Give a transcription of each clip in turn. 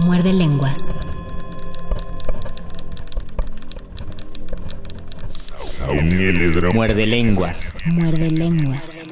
Muerde lenguas. Muerde lenguas. Muerde lenguas.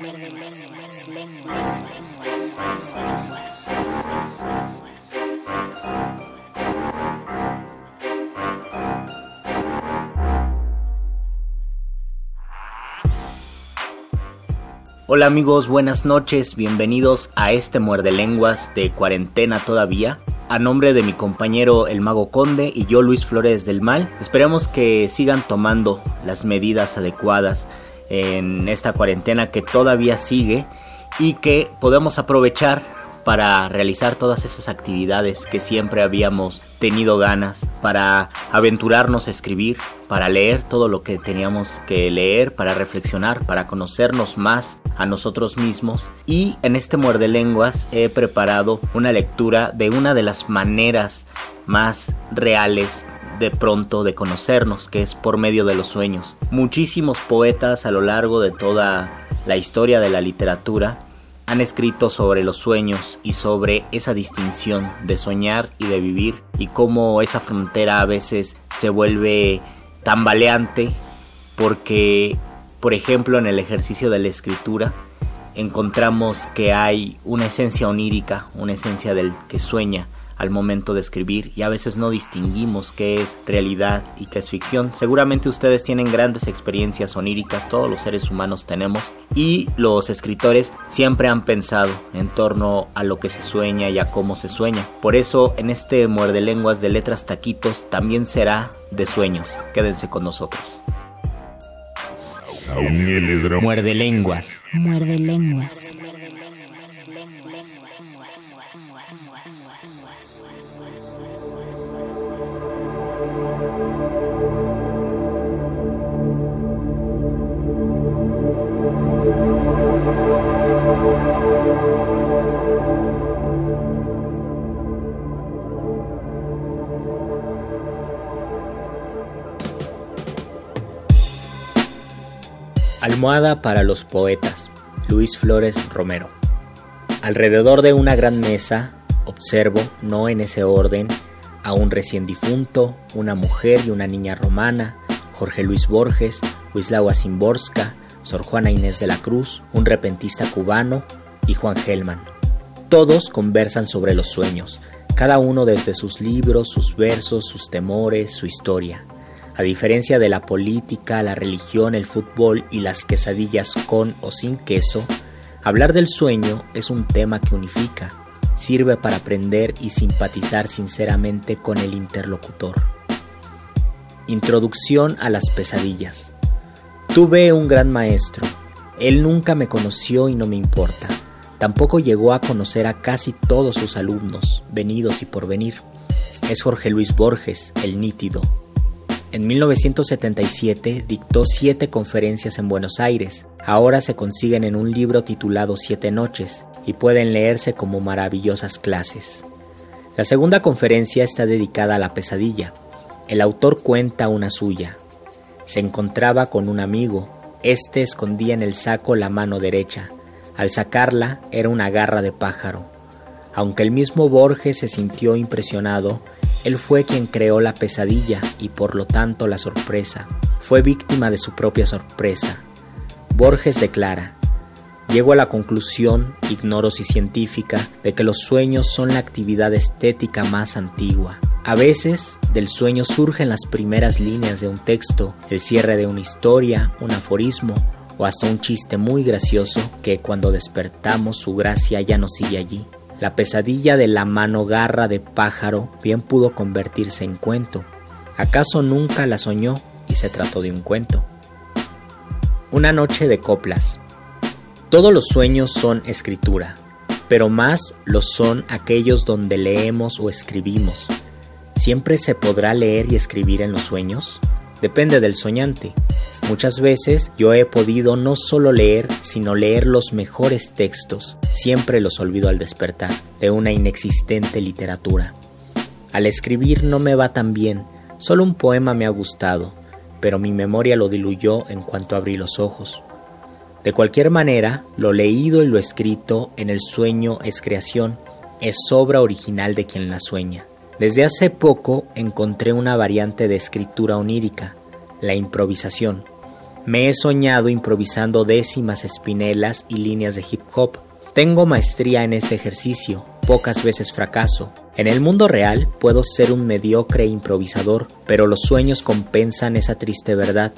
Hola amigos, buenas noches, bienvenidos a este muerde lenguas de cuarentena todavía. A nombre de mi compañero el Mago Conde y yo Luis Flores del Mal, esperamos que sigan tomando las medidas adecuadas en esta cuarentena que todavía sigue y que podamos aprovechar para realizar todas esas actividades que siempre habíamos tenido ganas, para aventurarnos a escribir, para leer todo lo que teníamos que leer, para reflexionar, para conocernos más a nosotros mismos. Y en este muerde lenguas he preparado una lectura de una de las maneras más reales de pronto de conocernos, que es por medio de los sueños. Muchísimos poetas a lo largo de toda la historia de la literatura han escrito sobre los sueños y sobre esa distinción de soñar y de vivir y cómo esa frontera a veces se vuelve tambaleante porque, por ejemplo, en el ejercicio de la escritura encontramos que hay una esencia onírica, una esencia del que sueña, al momento de escribir y a veces no distinguimos qué es realidad y qué es ficción. Seguramente ustedes tienen grandes experiencias oníricas, todos los seres humanos tenemos y los escritores siempre han pensado en torno a lo que se sueña y a cómo se sueña. Por eso en este muerde lenguas de letras taquitos también será de sueños. Quédense con nosotros. Muerde lenguas. Muerde lenguas. Almohada para los poetas. Luis Flores Romero. Alrededor de una gran mesa observo, no en ese orden, a un recién difunto, una mujer y una niña romana, Jorge Luis Borges, Wislawa Simborska, Sor Juana Inés de la Cruz, un repentista cubano y Juan Gelman. Todos conversan sobre los sueños, cada uno desde sus libros, sus versos, sus temores, su historia. A diferencia de la política, la religión, el fútbol y las quesadillas con o sin queso, hablar del sueño es un tema que unifica, sirve para aprender y simpatizar sinceramente con el interlocutor. Introducción a las pesadillas. Tuve un gran maestro. Él nunca me conoció y no me importa. Tampoco llegó a conocer a casi todos sus alumnos, venidos y por venir. Es Jorge Luis Borges, el nítido, en 1977 dictó siete conferencias en Buenos Aires. Ahora se consiguen en un libro titulado Siete Noches y pueden leerse como maravillosas clases. La segunda conferencia está dedicada a la pesadilla. El autor cuenta una suya. Se encontraba con un amigo. Este escondía en el saco la mano derecha. Al sacarla era una garra de pájaro. Aunque el mismo Borges se sintió impresionado, él fue quien creó la pesadilla y por lo tanto la sorpresa. Fue víctima de su propia sorpresa. Borges declara, Llego a la conclusión, ignoro si científica, de que los sueños son la actividad estética más antigua. A veces, del sueño surgen las primeras líneas de un texto, el cierre de una historia, un aforismo o hasta un chiste muy gracioso que cuando despertamos su gracia ya no sigue allí. La pesadilla de la mano garra de pájaro bien pudo convertirse en cuento. ¿Acaso nunca la soñó y se trató de un cuento? Una noche de coplas. Todos los sueños son escritura. pero más lo son aquellos donde leemos o escribimos. ¿Siempre se podrá leer y escribir en los sueños? Depende del soñante. Muchas veces yo he podido no solo leer, sino leer los mejores textos, siempre los olvido al despertar, de una inexistente literatura. Al escribir no me va tan bien, solo un poema me ha gustado, pero mi memoria lo diluyó en cuanto abrí los ojos. De cualquier manera, lo leído y lo escrito en el sueño es creación, es obra original de quien la sueña. Desde hace poco encontré una variante de escritura onírica, la improvisación. Me he soñado improvisando décimas espinelas y líneas de hip hop. Tengo maestría en este ejercicio, pocas veces fracaso. En el mundo real puedo ser un mediocre improvisador, pero los sueños compensan esa triste verdad.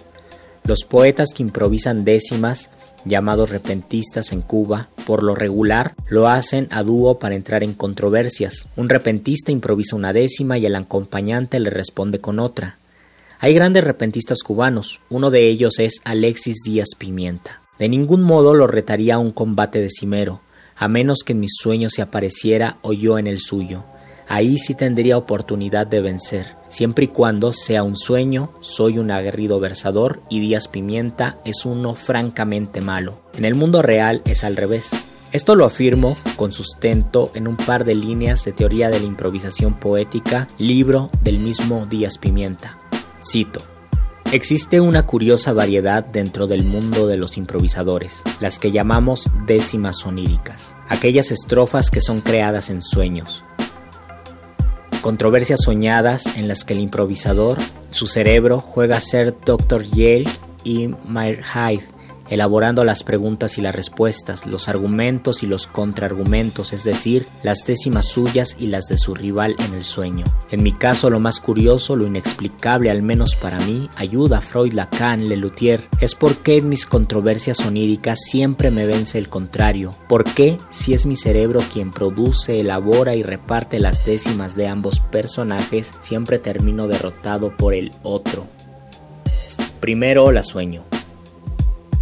Los poetas que improvisan décimas llamados repentistas en Cuba, por lo regular lo hacen a dúo para entrar en controversias. Un repentista improvisa una décima y el acompañante le responde con otra. Hay grandes repentistas cubanos, uno de ellos es Alexis Díaz Pimienta. De ningún modo lo retaría a un combate decimero, a menos que en mis sueños se apareciera o yo en el suyo. Ahí sí tendría oportunidad de vencer. Siempre y cuando sea un sueño, soy un aguerrido versador y Díaz Pimienta es uno francamente malo. En el mundo real es al revés. Esto lo afirmo con sustento en un par de líneas de teoría de la improvisación poética, libro del mismo Díaz Pimienta. Cito. Existe una curiosa variedad dentro del mundo de los improvisadores, las que llamamos décimas oníricas, aquellas estrofas que son creadas en sueños, controversias soñadas en las que el improvisador, su cerebro, juega a ser Dr. Yale y Mayer Hyde, elaborando las preguntas y las respuestas, los argumentos y los contraargumentos, es decir, las décimas suyas y las de su rival en el sueño. En mi caso, lo más curioso, lo inexplicable, al menos para mí, ayuda a Freud, Lacan, Lelutier, es por qué en mis controversias oníricas siempre me vence el contrario. ¿Por qué, si es mi cerebro quien produce, elabora y reparte las décimas de ambos personajes, siempre termino derrotado por el otro? Primero la sueño.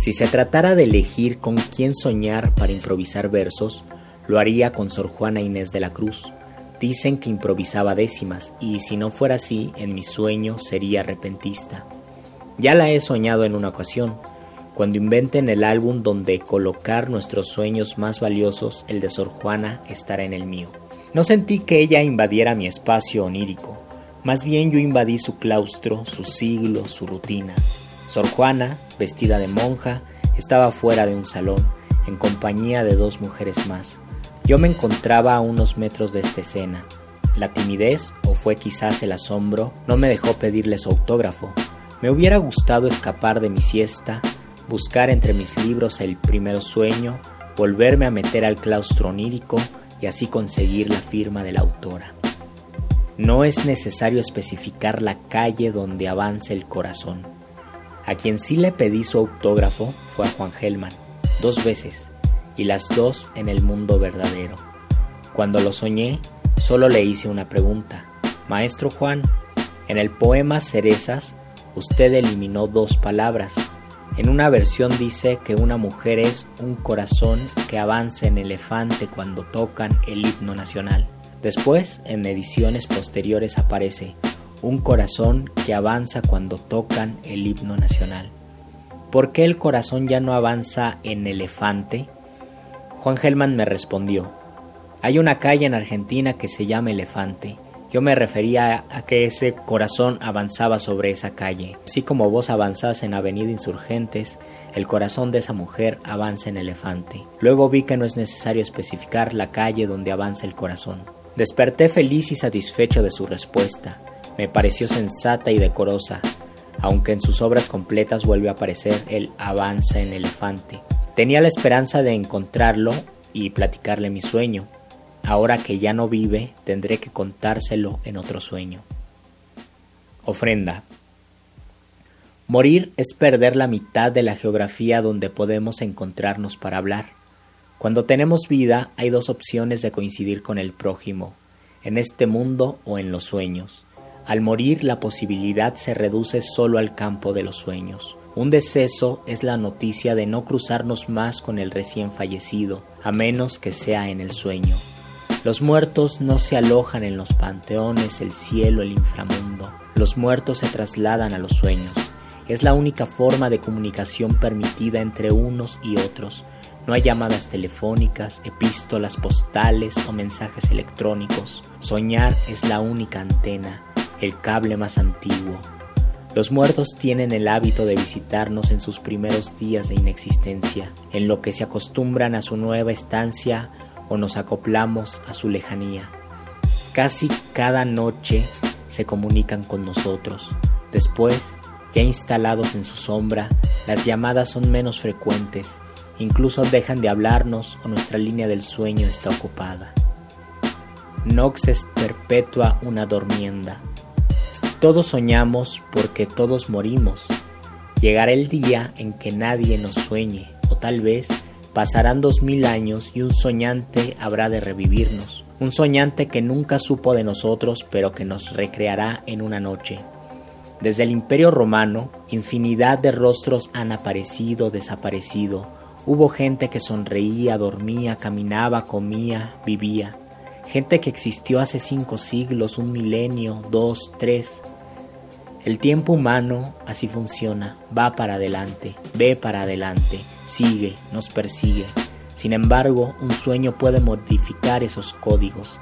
Si se tratara de elegir con quién soñar para improvisar versos, lo haría con Sor Juana Inés de la Cruz. Dicen que improvisaba décimas y si no fuera así, en mi sueño sería repentista. Ya la he soñado en una ocasión, cuando inventen el álbum donde colocar nuestros sueños más valiosos, el de Sor Juana estará en el mío. No sentí que ella invadiera mi espacio onírico, más bien yo invadí su claustro, su siglo, su rutina. Sor Juana, vestida de monja, estaba fuera de un salón, en compañía de dos mujeres más. Yo me encontraba a unos metros de esta escena. La timidez, o fue quizás el asombro, no me dejó pedirle su autógrafo. Me hubiera gustado escapar de mi siesta, buscar entre mis libros el primero sueño, volverme a meter al claustro onírico y así conseguir la firma de la autora. No es necesario especificar la calle donde avance el corazón. A quien sí le pedí su autógrafo fue a Juan Gelman, dos veces, y las dos en el mundo verdadero. Cuando lo soñé, solo le hice una pregunta. Maestro Juan, en el poema Cerezas, usted eliminó dos palabras. En una versión dice que una mujer es un corazón que avanza en elefante cuando tocan el himno nacional. Después, en ediciones posteriores aparece un corazón que avanza cuando tocan el himno nacional. ¿Por qué el corazón ya no avanza en elefante? Juan Gelman me respondió, hay una calle en Argentina que se llama Elefante. Yo me refería a que ese corazón avanzaba sobre esa calle. Así como vos avanzás en Avenida Insurgentes, el corazón de esa mujer avanza en Elefante. Luego vi que no es necesario especificar la calle donde avanza el corazón. Desperté feliz y satisfecho de su respuesta me pareció sensata y decorosa, aunque en sus obras completas vuelve a aparecer el avanza en elefante. Tenía la esperanza de encontrarlo y platicarle mi sueño. Ahora que ya no vive, tendré que contárselo en otro sueño. Ofrenda. Morir es perder la mitad de la geografía donde podemos encontrarnos para hablar. Cuando tenemos vida hay dos opciones de coincidir con el prójimo, en este mundo o en los sueños. Al morir la posibilidad se reduce solo al campo de los sueños. Un deceso es la noticia de no cruzarnos más con el recién fallecido, a menos que sea en el sueño. Los muertos no se alojan en los panteones, el cielo, el inframundo. Los muertos se trasladan a los sueños. Es la única forma de comunicación permitida entre unos y otros. No hay llamadas telefónicas, epístolas postales o mensajes electrónicos. Soñar es la única antena, el cable más antiguo. Los muertos tienen el hábito de visitarnos en sus primeros días de inexistencia, en lo que se acostumbran a su nueva estancia o nos acoplamos a su lejanía. Casi cada noche se comunican con nosotros. Después, ya instalados en su sombra, las llamadas son menos frecuentes, incluso dejan de hablarnos o nuestra línea del sueño está ocupada. Nox es perpetua una dormienda. Todos soñamos porque todos morimos. Llegará el día en que nadie nos sueñe, o tal vez Pasarán dos mil años y un soñante habrá de revivirnos, un soñante que nunca supo de nosotros pero que nos recreará en una noche. Desde el Imperio Romano, infinidad de rostros han aparecido, desaparecido. Hubo gente que sonreía, dormía, caminaba, comía, vivía. Gente que existió hace cinco siglos, un milenio, dos, tres. El tiempo humano así funciona, va para adelante, ve para adelante sigue, nos persigue. Sin embargo, un sueño puede modificar esos códigos,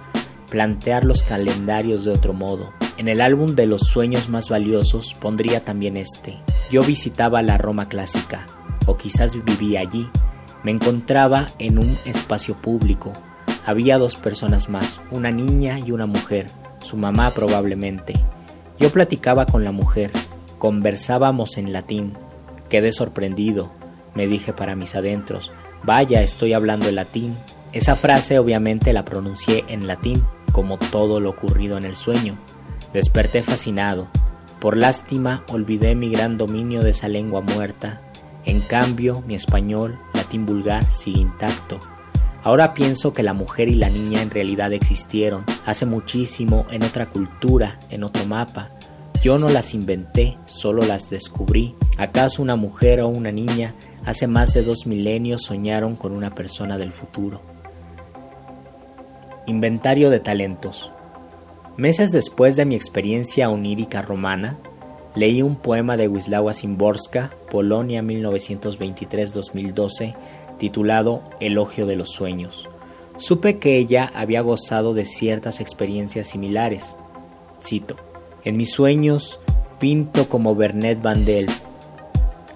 plantear los calendarios de otro modo. En el álbum de los sueños más valiosos pondría también este. Yo visitaba la Roma clásica, o quizás vivía allí. Me encontraba en un espacio público. Había dos personas más, una niña y una mujer, su mamá probablemente. Yo platicaba con la mujer, conversábamos en latín. Quedé sorprendido, me dije para mis adentros, vaya, estoy hablando en latín. Esa frase obviamente la pronuncié en latín, como todo lo ocurrido en el sueño. Desperté fascinado. Por lástima olvidé mi gran dominio de esa lengua muerta. En cambio, mi español, latín vulgar, sigue intacto. Ahora pienso que la mujer y la niña en realidad existieron, hace muchísimo, en otra cultura, en otro mapa. Yo no las inventé, solo las descubrí. ¿Acaso una mujer o una niña Hace más de dos milenios soñaron con una persona del futuro. Inventario de talentos. Meses después de mi experiencia onírica romana, leí un poema de Wisława Szymborska, Polonia 1923-2012, titulado Elogio de los Sueños. Supe que ella había gozado de ciertas experiencias similares. Cito: En mis sueños pinto como Bernet Van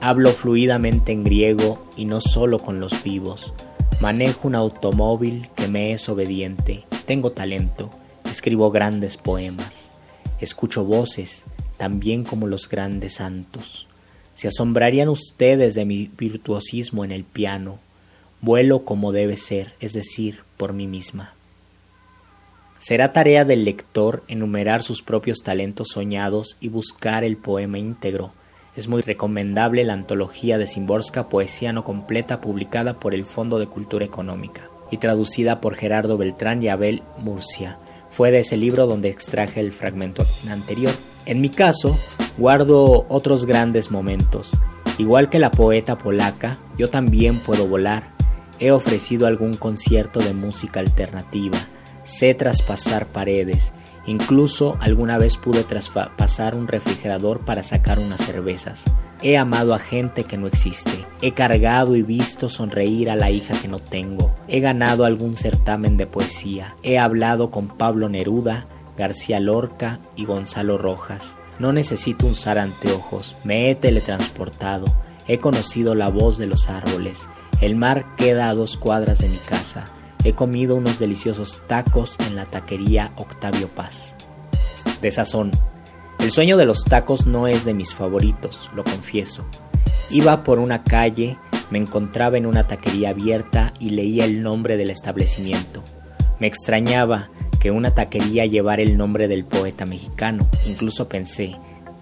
Hablo fluidamente en griego y no solo con los vivos. Manejo un automóvil que me es obediente. Tengo talento. Escribo grandes poemas. Escucho voces, también como los grandes santos. Se asombrarían ustedes de mi virtuosismo en el piano. Vuelo como debe ser, es decir, por mí misma. Será tarea del lector enumerar sus propios talentos soñados y buscar el poema íntegro es muy recomendable la antología de Simborska Poesía no completa publicada por el Fondo de Cultura Económica y traducida por Gerardo Beltrán y Abel Murcia. Fue de ese libro donde extraje el fragmento anterior. En mi caso, guardo otros grandes momentos. Igual que la poeta polaca, yo también puedo volar. He ofrecido algún concierto de música alternativa. Sé traspasar paredes Incluso alguna vez pude traspasar un refrigerador para sacar unas cervezas. He amado a gente que no existe. He cargado y visto sonreír a la hija que no tengo. He ganado algún certamen de poesía. He hablado con Pablo Neruda, García Lorca y Gonzalo Rojas. No necesito usar anteojos. Me he teletransportado. He conocido la voz de los árboles. El mar queda a dos cuadras de mi casa. He comido unos deliciosos tacos en la taquería Octavio Paz. De sazón. El sueño de los tacos no es de mis favoritos, lo confieso. Iba por una calle, me encontraba en una taquería abierta y leía el nombre del establecimiento. Me extrañaba que una taquería llevara el nombre del poeta mexicano. Incluso pensé,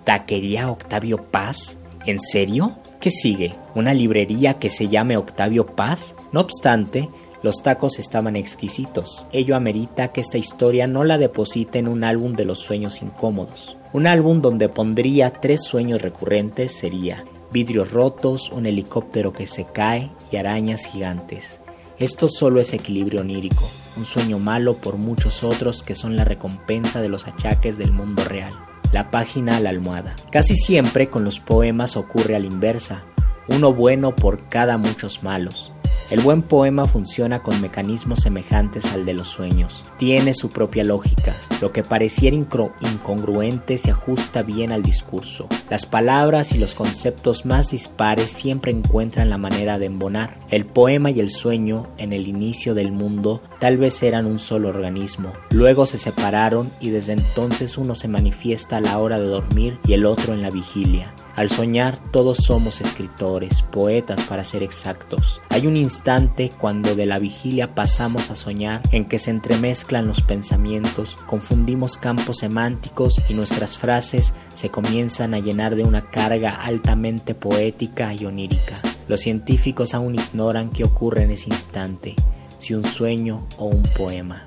¿taquería Octavio Paz? ¿En serio? ¿Qué sigue? ¿Una librería que se llame Octavio Paz? No obstante, los tacos estaban exquisitos. Ello amerita que esta historia no la deposite en un álbum de los sueños incómodos. Un álbum donde pondría tres sueños recurrentes sería vidrios rotos, un helicóptero que se cae y arañas gigantes. Esto solo es equilibrio onírico, un sueño malo por muchos otros que son la recompensa de los achaques del mundo real. La página a la almohada. Casi siempre con los poemas ocurre a la inversa, uno bueno por cada muchos malos. El buen poema funciona con mecanismos semejantes al de los sueños. Tiene su propia lógica. Lo que pareciera incongruente se ajusta bien al discurso. Las palabras y los conceptos más dispares siempre encuentran la manera de embonar. El poema y el sueño, en el inicio del mundo, tal vez eran un solo organismo. Luego se separaron y desde entonces uno se manifiesta a la hora de dormir y el otro en la vigilia. Al soñar todos somos escritores, poetas para ser exactos. Hay un instante cuando de la vigilia pasamos a soñar en que se entremezclan los pensamientos, confundimos campos semánticos y nuestras frases se comienzan a llenar de una carga altamente poética y onírica. Los científicos aún ignoran qué ocurre en ese instante, si un sueño o un poema.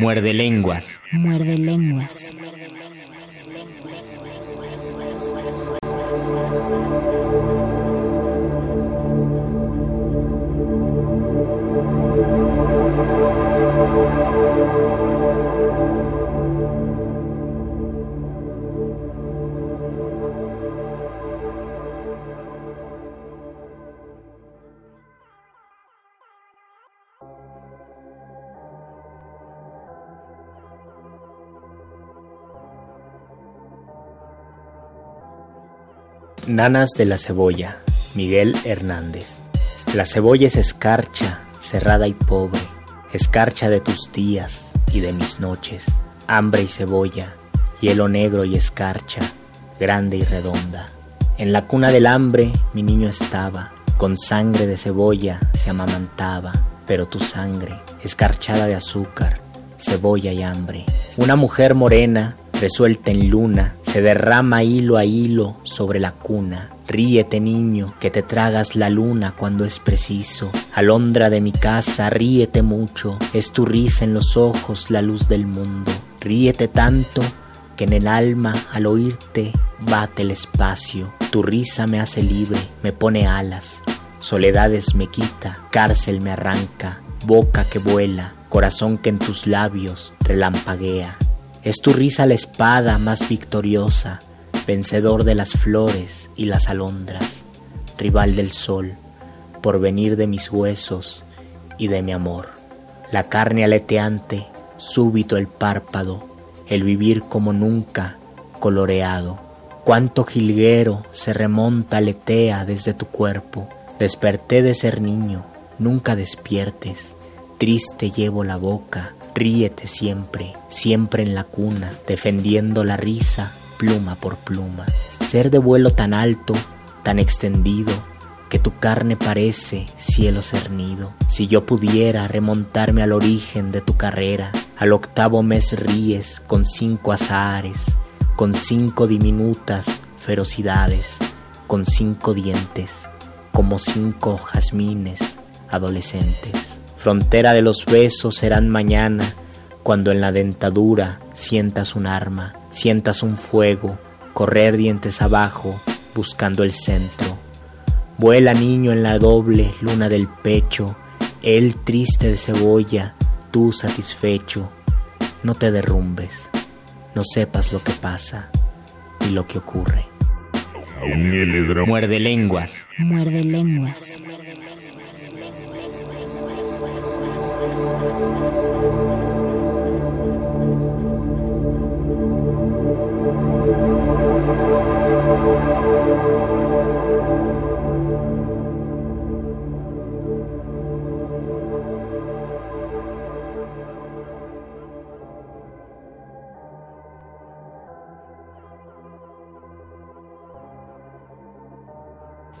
Muerde lenguas. Muerde lenguas. Swiss, Swiss, Swiss, Swiss, Swiss, Swiss, Swiss, Swiss. Nanas de la cebolla, Miguel Hernández. La cebolla es escarcha, cerrada y pobre, escarcha de tus días y de mis noches, hambre y cebolla, hielo negro y escarcha, grande y redonda. En la cuna del hambre mi niño estaba, con sangre de cebolla se amamantaba, pero tu sangre, escarchada de azúcar, cebolla y hambre. Una mujer morena resuelta en luna, se derrama hilo a hilo sobre la cuna. Ríete, niño, que te tragas la luna cuando es preciso. Alondra de mi casa, ríete mucho, es tu risa en los ojos la luz del mundo. Ríete tanto que en el alma al oírte bate el espacio. Tu risa me hace libre, me pone alas. Soledades me quita, cárcel me arranca, boca que vuela, corazón que en tus labios relampaguea. Es tu risa la espada más victoriosa, vencedor de las flores y las alondras, rival del sol, por venir de mis huesos y de mi amor. La carne aleteante, súbito el párpado, el vivir como nunca, coloreado. Cuánto jilguero se remonta, aletea desde tu cuerpo. Desperté de ser niño, nunca despiertes. Triste llevo la boca, Ríete siempre, siempre en la cuna, defendiendo la risa, pluma por pluma. Ser de vuelo tan alto, tan extendido, que tu carne parece cielo cernido. Si yo pudiera remontarme al origen de tu carrera, al octavo mes ríes con cinco azahares, con cinco diminutas ferocidades, con cinco dientes, como cinco jazmines adolescentes. Frontera de los besos serán mañana, cuando en la dentadura sientas un arma, sientas un fuego, correr dientes abajo, buscando el centro. Vuela niño en la doble luna del pecho, él triste de cebolla, tú satisfecho. No te derrumbes, no sepas lo que pasa y lo que ocurre. Muerde lenguas. Muerde lenguas.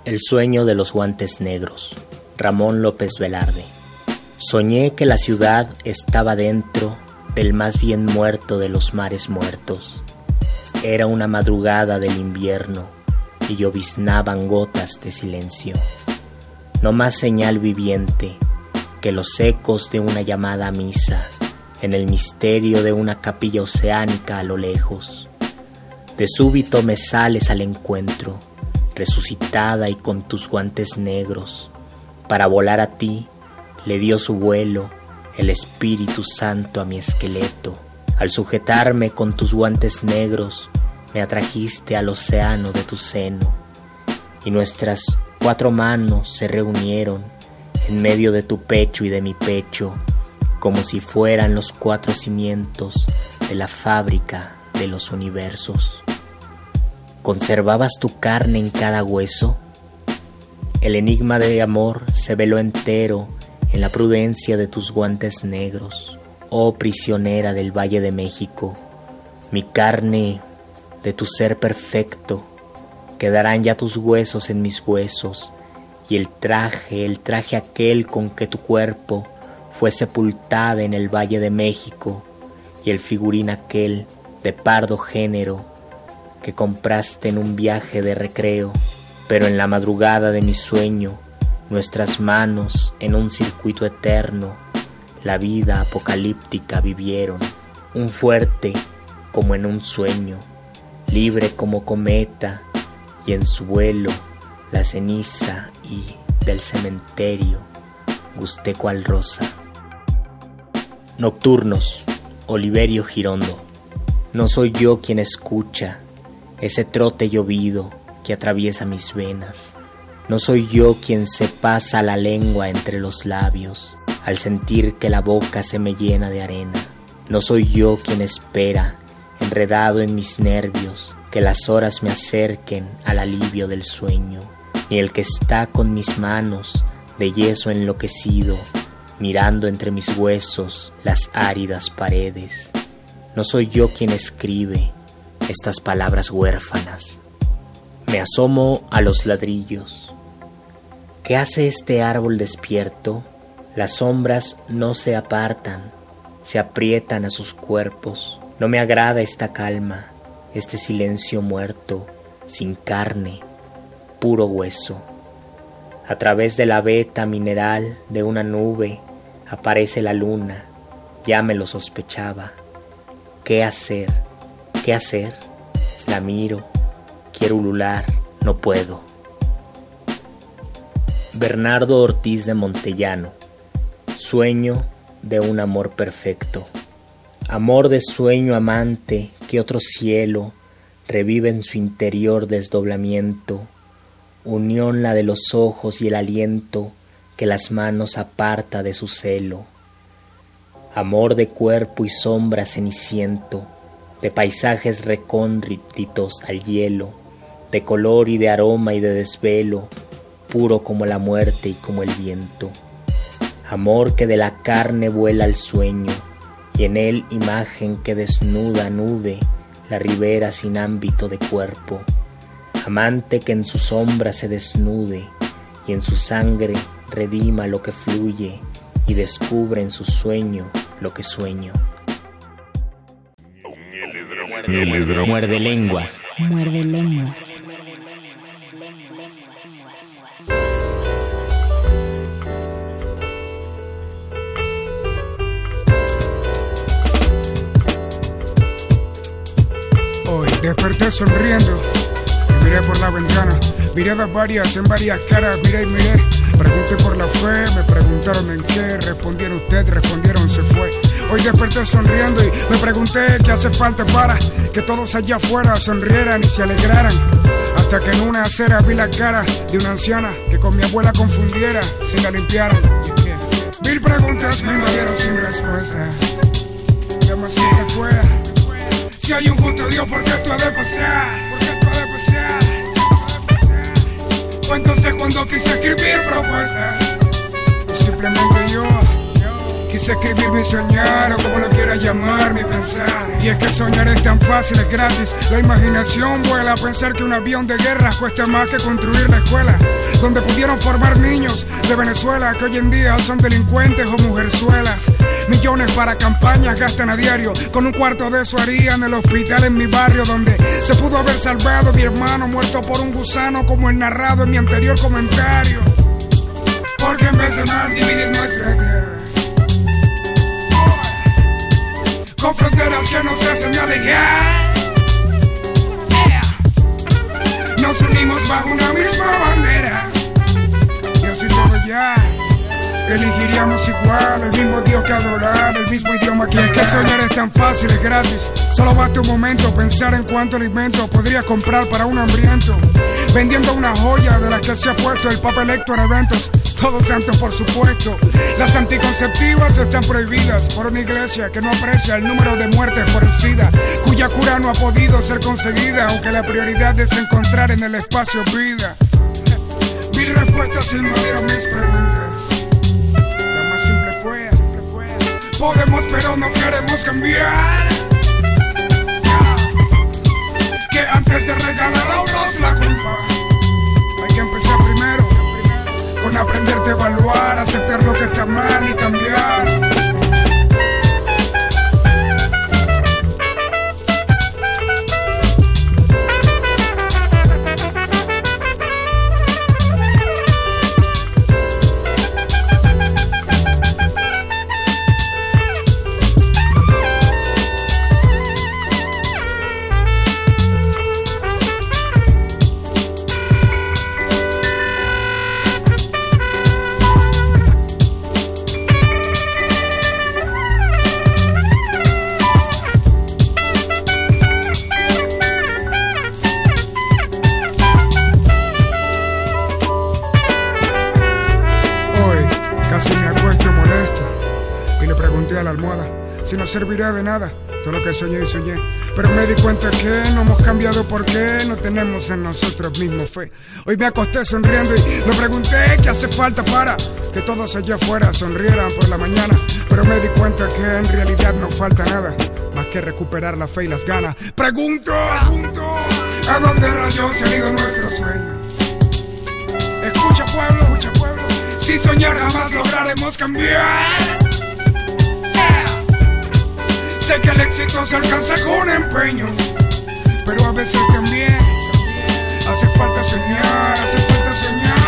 El sueño de los guantes negros. Ramón López Velarde. Soñé que la ciudad estaba dentro del más bien muerto de los mares muertos. Era una madrugada del invierno y lloviznaban gotas de silencio. No más señal viviente que los ecos de una llamada a misa en el misterio de una capilla oceánica a lo lejos. De súbito me sales al encuentro resucitada y con tus guantes negros. Para volar a ti le dio su vuelo el Espíritu Santo a mi esqueleto. Al sujetarme con tus guantes negros, me atrajiste al océano de tu seno, y nuestras cuatro manos se reunieron en medio de tu pecho y de mi pecho, como si fueran los cuatro cimientos de la fábrica de los universos. ¿Conservabas tu carne en cada hueso? El enigma de amor se veló entero en la prudencia de tus guantes negros, oh prisionera del Valle de México, mi carne de tu ser perfecto, quedarán ya tus huesos en mis huesos, y el traje, el traje aquel con que tu cuerpo fue sepultada en el Valle de México, y el figurín aquel de pardo género que compraste en un viaje de recreo, pero en la madrugada de mi sueño, nuestras manos en un circuito eterno, la vida apocalíptica vivieron, un fuerte como en un sueño, libre como cometa, y en su vuelo la ceniza y del cementerio gusté cual rosa. Nocturnos, Oliverio Girondo. No soy yo quien escucha ese trote llovido que atraviesa mis venas no soy yo quien se pasa la lengua entre los labios al sentir que la boca se me llena de arena. No soy yo quien espera, enredado en mis nervios, que las horas me acerquen al alivio del sueño, ni el que está con mis manos de yeso enloquecido, mirando entre mis huesos las áridas paredes. No soy yo quien escribe estas palabras huérfanas. Me asomo a los ladrillos ¿Qué hace este árbol despierto? Las sombras no se apartan, se aprietan a sus cuerpos. No me agrada esta calma, este silencio muerto, sin carne, puro hueso. A través de la veta mineral de una nube aparece la luna, ya me lo sospechaba. ¿Qué hacer? ¿Qué hacer? La miro, quiero ulular, no puedo. Bernardo Ortiz de Montellano. Sueño de un amor perfecto. Amor de sueño amante que otro cielo revive en su interior desdoblamiento. Unión la de los ojos y el aliento que las manos aparta de su celo. Amor de cuerpo y sombra ceniciento, de paisajes recónditos al hielo, de color y de aroma y de desvelo, puro como la muerte y como el viento. Amor que de la carne vuela al sueño, y en él imagen que desnuda nude la ribera sin ámbito de cuerpo. Amante que en su sombra se desnude, y en su sangre redima lo que fluye, y descubre en su sueño lo que sueño. Muerde lenguas. Muerde lenguas. Desperté sonriendo y miré por la ventana. Miradas varias en varias caras, miré y miré. Pregunté por la fe, me preguntaron en qué. Respondieron usted, respondieron se fue. Hoy desperté sonriendo y me pregunté qué hace falta para que todos allá afuera sonrieran y se alegraran. Hasta que en una acera vi la cara de una anciana que con mi abuela confundiera si la limpiaran. Mil preguntas me invadieron sin respuestas. Demasiado fuera si hay un justo Dios, ¿por qué esto ha de pasar? ¿Por qué esto ha de pasar? Entonces cuando quise escribir propuestas. Simplemente yo Quise escribir mi soñar o como lo quiera llamar, mi pensar. Y es que soñar es tan fácil, es gratis. La imaginación vuela a pensar que un avión de guerra cuesta más que construir la escuela. Donde pudieron formar niños de Venezuela que hoy en día son delincuentes o mujerzuelas. Millones para campañas gastan a diario. Con un cuarto de eso harían el hospital en mi barrio donde se pudo haber salvado mi hermano muerto por un gusano como el narrado en mi anterior comentario. Porque en vez de mal dividir nuestra con fronteras que nos hacen alejar. nos unimos bajo una misma bandera. Y así todo ya. Elegiríamos igual, el mismo Dios que adorar, el mismo idioma que es que soñar es tan fácil, es gratis. Solo basta un momento pensar en cuánto alimento podría comprar para un hambriento. Vendiendo una joya de la que se ha puesto el Papa electo en eventos. Todos santos, por supuesto. Las anticonceptivas están prohibidas por una iglesia que no aprecia el número de muertes por cuya cura no ha podido ser conseguida, aunque la prioridad es encontrar en el espacio vida. Mil respuestas sin mis preguntas. Podemos pero no queremos cambiar. Que antes de regalar a unos la culpa, hay que empezar primero aprenderte a evaluar, aceptar lo que está mal y cambiar. Servirá de nada todo lo que soñé y soñé. Pero me di cuenta que no hemos cambiado porque no tenemos en nosotros mismos fe. Hoy me acosté sonriendo y me pregunté qué hace falta para que todos allá afuera sonrieran por la mañana. Pero me di cuenta que en realidad no falta nada más que recuperar la fe y las ganas. Pregunto, pregunto, ¿a dónde rayos ha ido nuestro sueño? Escucha pueblo, escucha pueblo, si soñar jamás lograremos cambiar. Sé que el éxito se alcanza con empeño, pero a veces también hace falta soñar, hace falta soñar,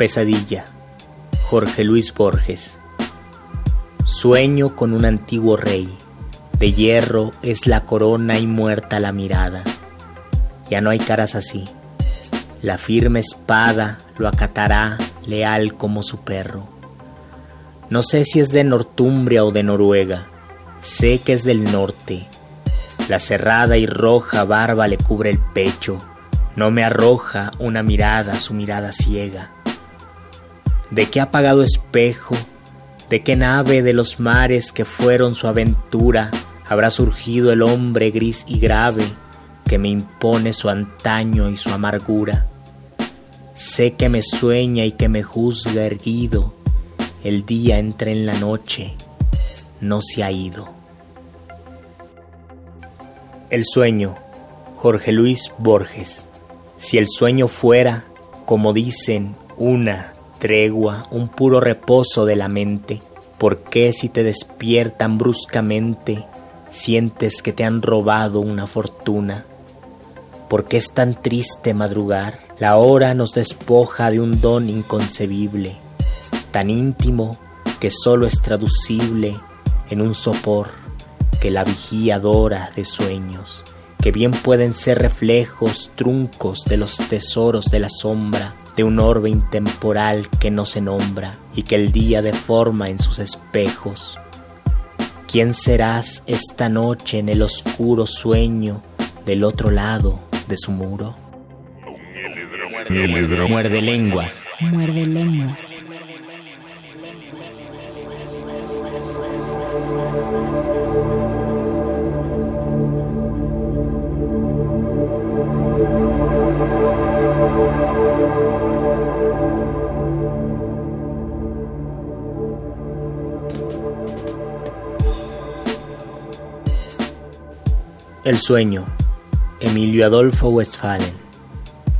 Pesadilla. Jorge Luis Borges. Sueño con un antiguo rey. De hierro es la corona y muerta la mirada. Ya no hay caras así. La firme espada lo acatará leal como su perro. No sé si es de Nortumbria o de Noruega. Sé que es del norte. La cerrada y roja barba le cubre el pecho. No me arroja una mirada, su mirada ciega. ¿De qué apagado espejo, de qué nave de los mares que fueron su aventura habrá surgido el hombre gris y grave que me impone su antaño y su amargura? Sé que me sueña y que me juzga erguido, el día entra en la noche, no se ha ido. El sueño, Jorge Luis Borges. Si el sueño fuera, como dicen, una tregua, un puro reposo de la mente, ¿por qué si te despiertan bruscamente sientes que te han robado una fortuna? ¿Por qué es tan triste madrugar? La hora nos despoja de un don inconcebible, tan íntimo que solo es traducible en un sopor que la vigía dora de sueños que bien pueden ser reflejos, truncos de los tesoros de la sombra, de un orbe intemporal que no se nombra y que el día deforma en sus espejos. ¿Quién serás esta noche en el oscuro sueño del otro lado de su muro? Muerde lenguas. Muerde lenguas. El sueño. Emilio Adolfo Westphalen.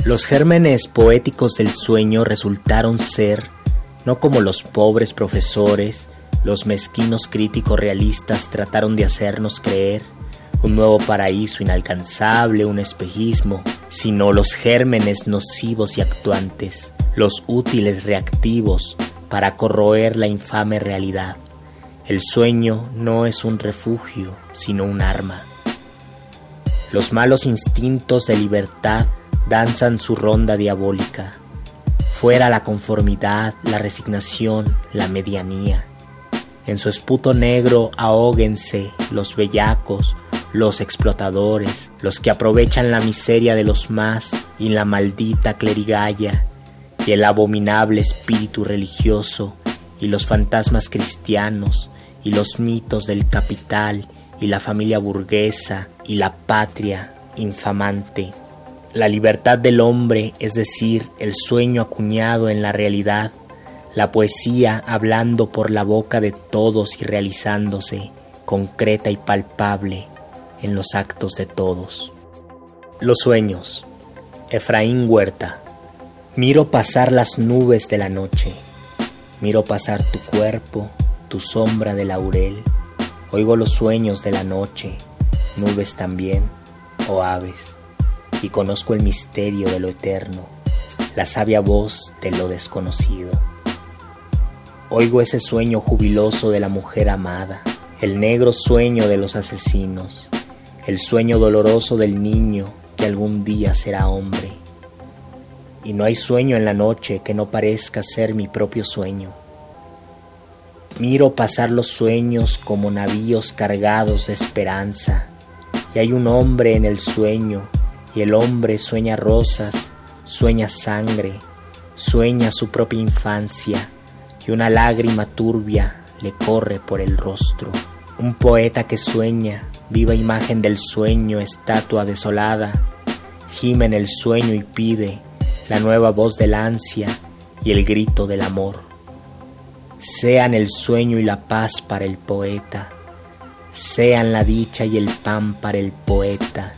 Los gérmenes poéticos del sueño resultaron ser, no como los pobres profesores, los mezquinos críticos realistas trataron de hacernos creer, un nuevo paraíso inalcanzable, un espejismo, sino los gérmenes nocivos y actuantes, los útiles reactivos para corroer la infame realidad. El sueño no es un refugio, sino un arma. Los malos instintos de libertad danzan su ronda diabólica. Fuera la conformidad, la resignación, la medianía. En su esputo negro ahóguense los bellacos, los explotadores, los que aprovechan la miseria de los más y la maldita clerigalla y el abominable espíritu religioso y los fantasmas cristianos y los mitos del capital y la familia burguesa y la patria infamante. La libertad del hombre, es decir, el sueño acuñado en la realidad, la poesía hablando por la boca de todos y realizándose, concreta y palpable, en los actos de todos. Los sueños. Efraín Huerta. Miro pasar las nubes de la noche. Miro pasar tu cuerpo, tu sombra de laurel. Oigo los sueños de la noche, nubes también, o aves. Y conozco el misterio de lo eterno, la sabia voz de lo desconocido. Oigo ese sueño jubiloso de la mujer amada, el negro sueño de los asesinos, el sueño doloroso del niño que algún día será hombre. Y no hay sueño en la noche que no parezca ser mi propio sueño. Miro pasar los sueños como navíos cargados de esperanza, y hay un hombre en el sueño, y el hombre sueña rosas, sueña sangre, sueña su propia infancia, y una lágrima turbia le corre por el rostro. Un poeta que sueña viva imagen del sueño, estatua desolada, gime en el sueño y pide la nueva voz del ansia y el grito del amor. Sean el sueño y la paz para el poeta, sean la dicha y el pan para el poeta,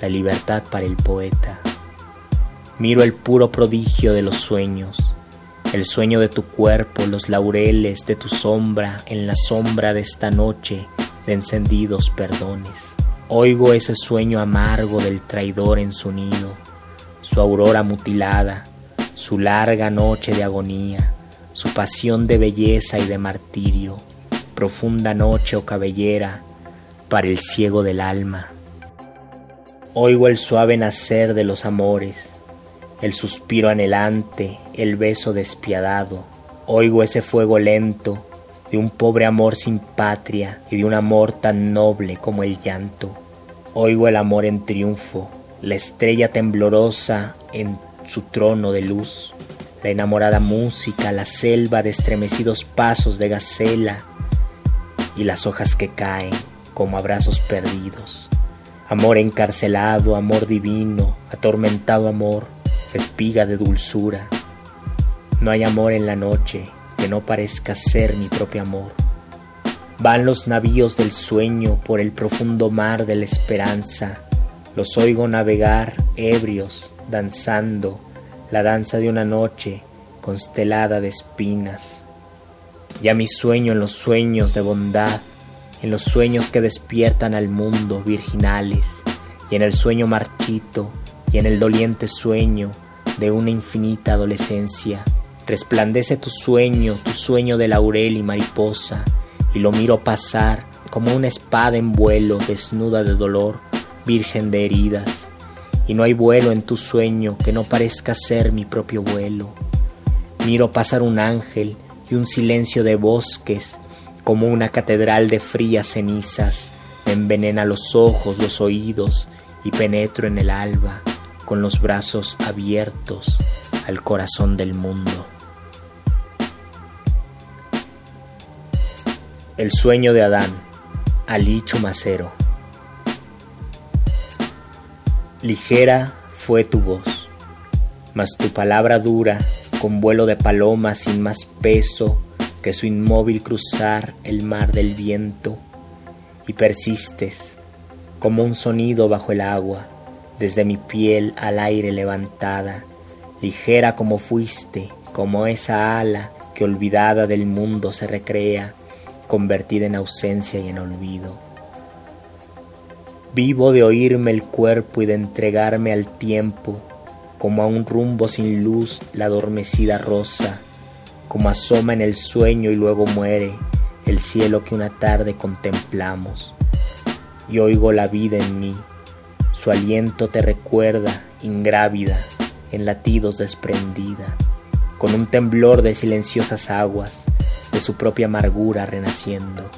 la libertad para el poeta. Miro el puro prodigio de los sueños, el sueño de tu cuerpo, los laureles de tu sombra en la sombra de esta noche de encendidos perdones. Oigo ese sueño amargo del traidor en su nido, su aurora mutilada, su larga noche de agonía, su pasión de belleza y de martirio, profunda noche o cabellera para el ciego del alma. Oigo el suave nacer de los amores, el suspiro anhelante, el beso despiadado, oigo ese fuego lento de un pobre amor sin patria y de un amor tan noble como el llanto. Oigo el amor en triunfo, la estrella temblorosa en su trono de luz, la enamorada música, la selva de estremecidos pasos de gacela y las hojas que caen como abrazos perdidos. Amor encarcelado, amor divino, atormentado amor, espiga de dulzura. No hay amor en la noche que no parezca ser mi propio amor. Van los navíos del sueño por el profundo mar de la esperanza. Los oigo navegar ebrios, danzando la danza de una noche constelada de espinas. Ya mi sueño en los sueños de bondad, en los sueños que despiertan al mundo virginales, y en el sueño marchito, y en el doliente sueño de una infinita adolescencia. Resplandece tu sueño, tu sueño de laurel y mariposa, y lo miro pasar como una espada en vuelo, desnuda de dolor, virgen de heridas. Y no hay vuelo en tu sueño que no parezca ser mi propio vuelo. Miro pasar un ángel y un silencio de bosques, como una catedral de frías cenizas, envenena los ojos, los oídos, y penetro en el alba con los brazos abiertos al corazón del mundo. El sueño de Adán, Ali Chumacero. Ligera fue tu voz, mas tu palabra dura, con vuelo de paloma sin más peso que su inmóvil cruzar el mar del viento, y persistes como un sonido bajo el agua, desde mi piel al aire levantada, ligera como fuiste, como esa ala que olvidada del mundo se recrea, convertida en ausencia y en olvido. Vivo de oírme el cuerpo y de entregarme al tiempo, como a un rumbo sin luz la adormecida rosa, como asoma en el sueño y luego muere el cielo que una tarde contemplamos y oigo la vida en mí. Su aliento te recuerda, ingrávida, en latidos desprendida, con un temblor de silenciosas aguas, de su propia amargura renaciendo.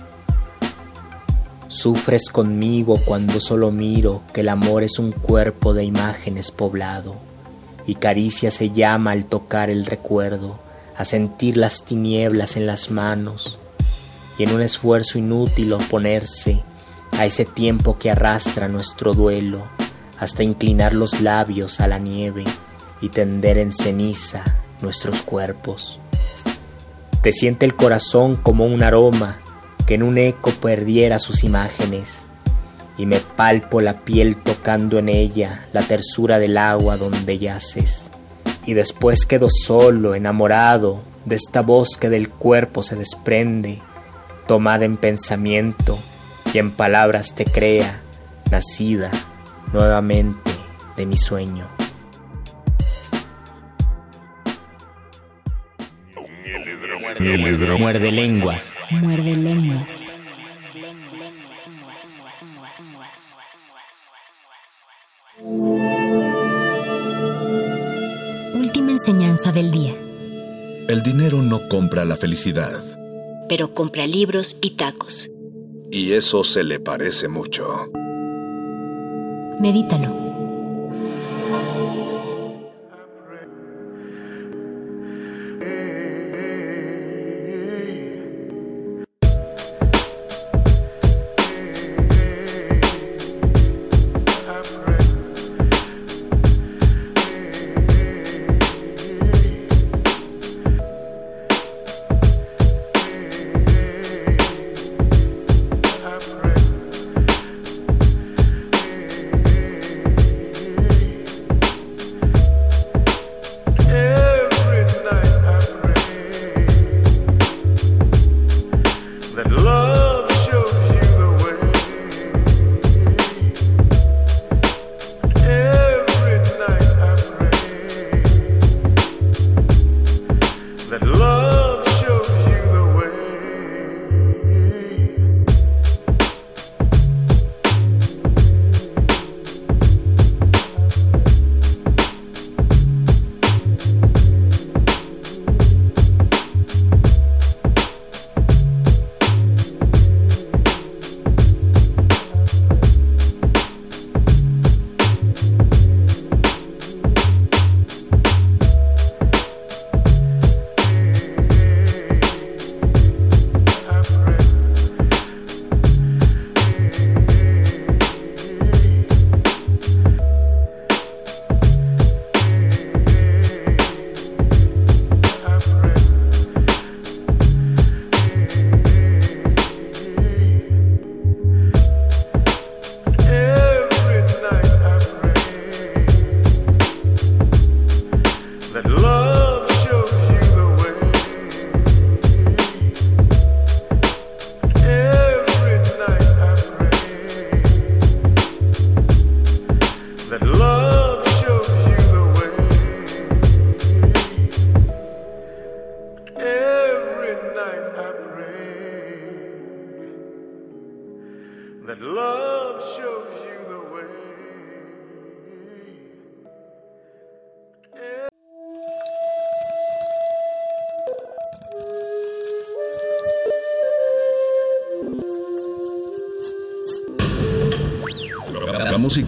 Sufres conmigo cuando solo miro que el amor es un cuerpo de imágenes poblado, y caricia se llama al tocar el recuerdo, a sentir las tinieblas en las manos, y en un esfuerzo inútil oponerse a ese tiempo que arrastra nuestro duelo hasta inclinar los labios a la nieve y tender en ceniza nuestros cuerpos. Te siente el corazón como un aroma que en un eco perdiera sus imágenes y me palpo la piel tocando en ella la tersura del agua donde yaces. Y después quedo solo, enamorado de esta voz que del cuerpo se desprende, tomada en pensamiento y en palabras te crea, nacida nuevamente de mi sueño. Muerde lenguas. Muerde lenguas. Última enseñanza del día. El dinero no compra la felicidad. Pero compra libros y tacos. Y eso se le parece mucho. Medítalo.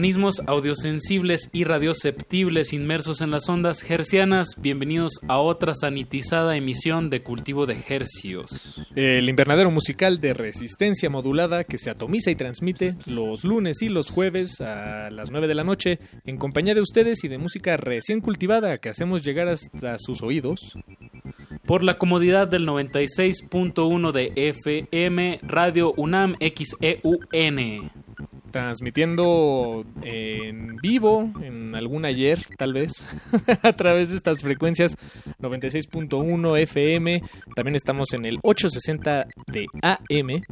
Organismos audiosensibles y radioceptibles inmersos en las ondas hercianas, bienvenidos a otra sanitizada emisión de Cultivo de Hercios. El invernadero musical de resistencia modulada que se atomiza y transmite los lunes y los jueves a las 9 de la noche en compañía de ustedes y de música recién cultivada que hacemos llegar hasta sus oídos. Por la comodidad del 96.1 de FM Radio UNAM XEUN transmitiendo en vivo, en algún ayer tal vez, a través de estas frecuencias 96.1 FM, también estamos en el 860 de AM.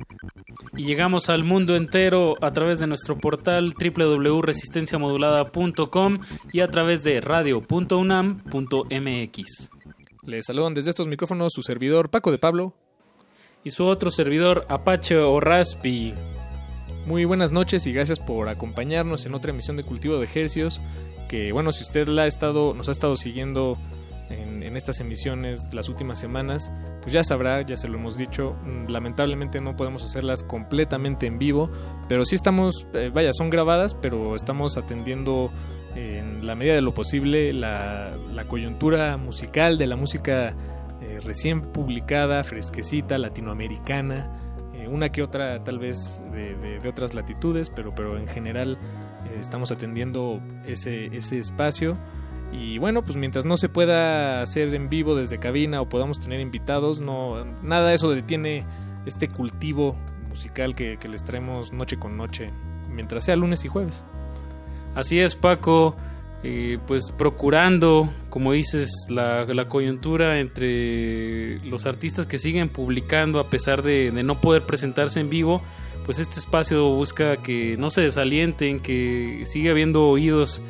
Y llegamos al mundo entero a través de nuestro portal www.resistenciamodulada.com y a través de radio.unam.mx. Les saludan desde estos micrófonos su servidor Paco de Pablo. Y su otro servidor Apache o Raspi. Muy buenas noches y gracias por acompañarnos en otra emisión de Cultivo de Ejercios. Que bueno, si usted la ha estado, nos ha estado siguiendo en, estas emisiones las últimas semanas, pues ya sabrá, ya se lo hemos dicho. Lamentablemente no podemos hacerlas completamente en vivo, pero sí estamos, eh, vaya, son grabadas, pero estamos atendiendo en la medida de lo posible la, la coyuntura musical de la música eh, recién publicada, fresquecita, latinoamericana una que otra tal vez de, otras latitudes, pero, pero en general eh, estamos atendiendo ese, ese espacio. Y bueno, pues mientras no se pueda hacer en vivo desde cabina o podamos tener invitados, no nada de eso detiene este cultivo musical que, que les traemos noche con noche, mientras sea lunes y jueves. Así es, Paco. Eh, pues procurando, como dices, la, la, coyuntura entre los artistas que siguen publicando a pesar de, no poder presentarse en vivo, pues este espacio busca que no se desalienten, que siga habiendo oídos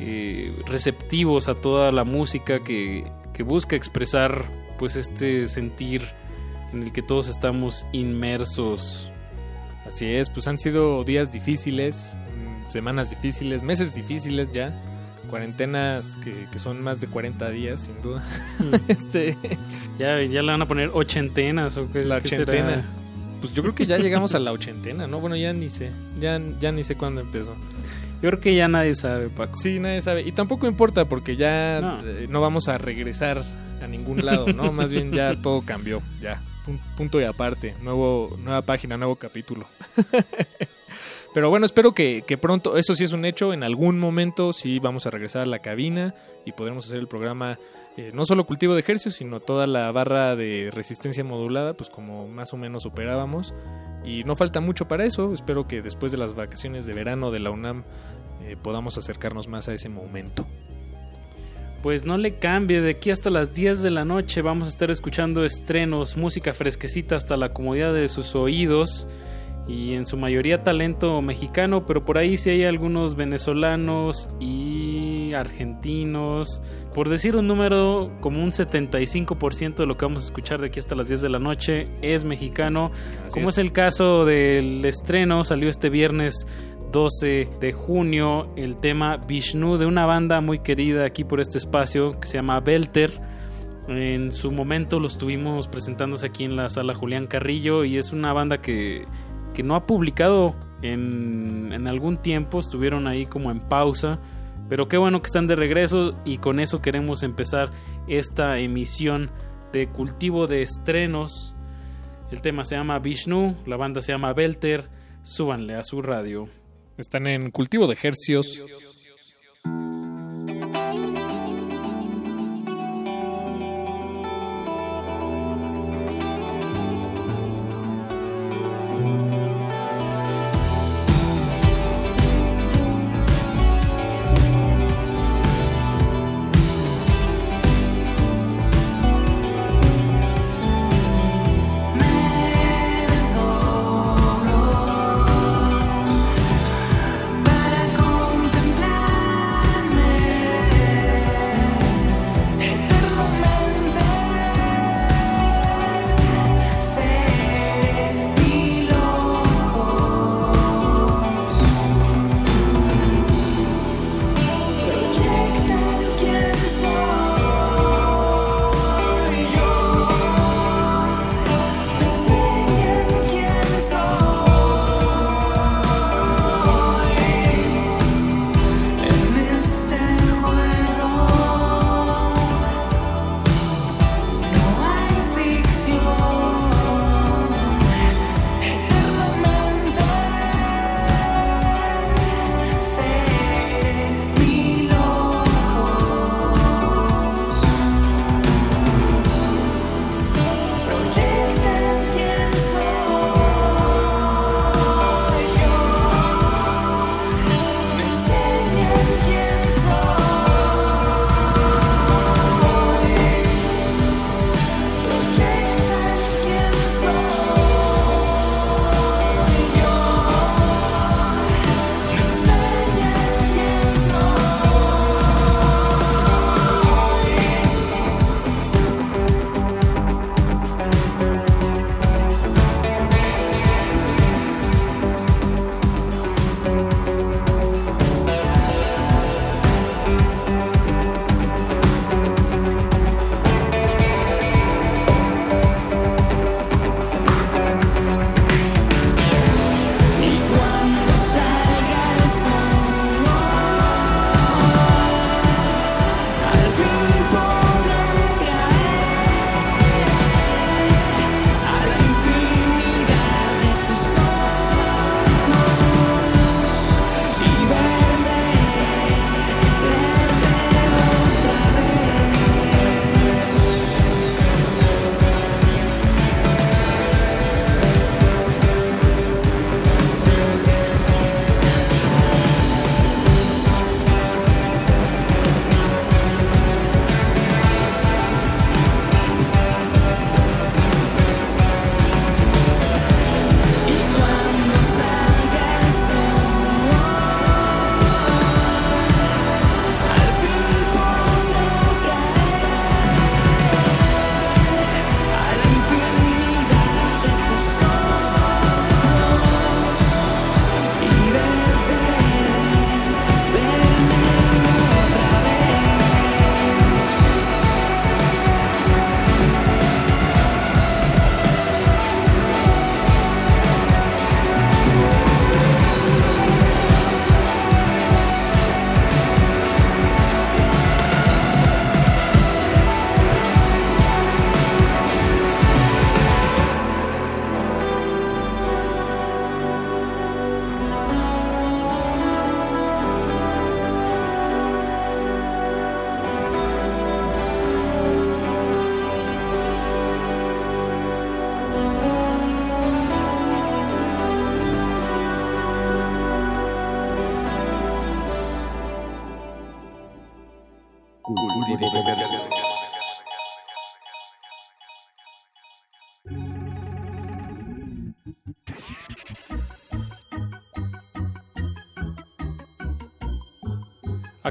eh, receptivos a toda la música que, que busca expresar pues este sentir en el que todos estamos inmersos. Así es, pues han sido días difíciles, semanas difíciles, meses difíciles ya, cuarentenas que, que, son más de 40 días, sin duda. este... ya, ya le van a poner ochentenas o qué, La ochentena. será? Pues yo creo que ya llegamos a la ochentena, ¿no? Bueno, ya ni sé, ya, ya ni sé cuándo empezó. Yo creo que ya nadie sabe, Paco. Sí, nadie sabe. Y tampoco importa porque ya no, eh, no vamos a regresar a ningún lado, ¿no? Más bien ya todo cambió, ya. Punto y aparte. Nuevo, nueva página, nuevo capítulo. Pero bueno, espero que, pronto, eso sí es un hecho, en algún momento sí vamos a regresar a la cabina y podremos hacer el programa, eh, no solo cultivo de ejercicios, sino toda la barra de resistencia modulada, pues como más o menos operábamos. Y no falta mucho para eso, espero que después de las vacaciones de verano de la UNAM eh, podamos acercarnos más a ese momento. Pues no le cambie, de aquí hasta las 10 de la noche vamos a estar escuchando estrenos, música fresquecita hasta la comodidad de sus oídos y en su mayoría talento mexicano, pero por ahí sí hay algunos venezolanos y argentinos. Por decir un número, como un 75% de lo que vamos a escuchar de aquí hasta las 10 de la noche es mexicano. Así como es. es el caso del estreno, salió este viernes 12 de junio el tema Vishnu de una banda muy querida aquí por este espacio que se llama Belter. En su momento lo estuvimos presentándose aquí en la sala Julián Carrillo y es una banda que que no ha publicado en, en, algún tiempo, estuvieron ahí como en pausa, pero qué bueno que están de regreso y con eso queremos empezar esta emisión de cultivo de estrenos. El tema se llama Vishnu, la banda se llama Belter, súbanle a su radio. Están en cultivo de ejercios.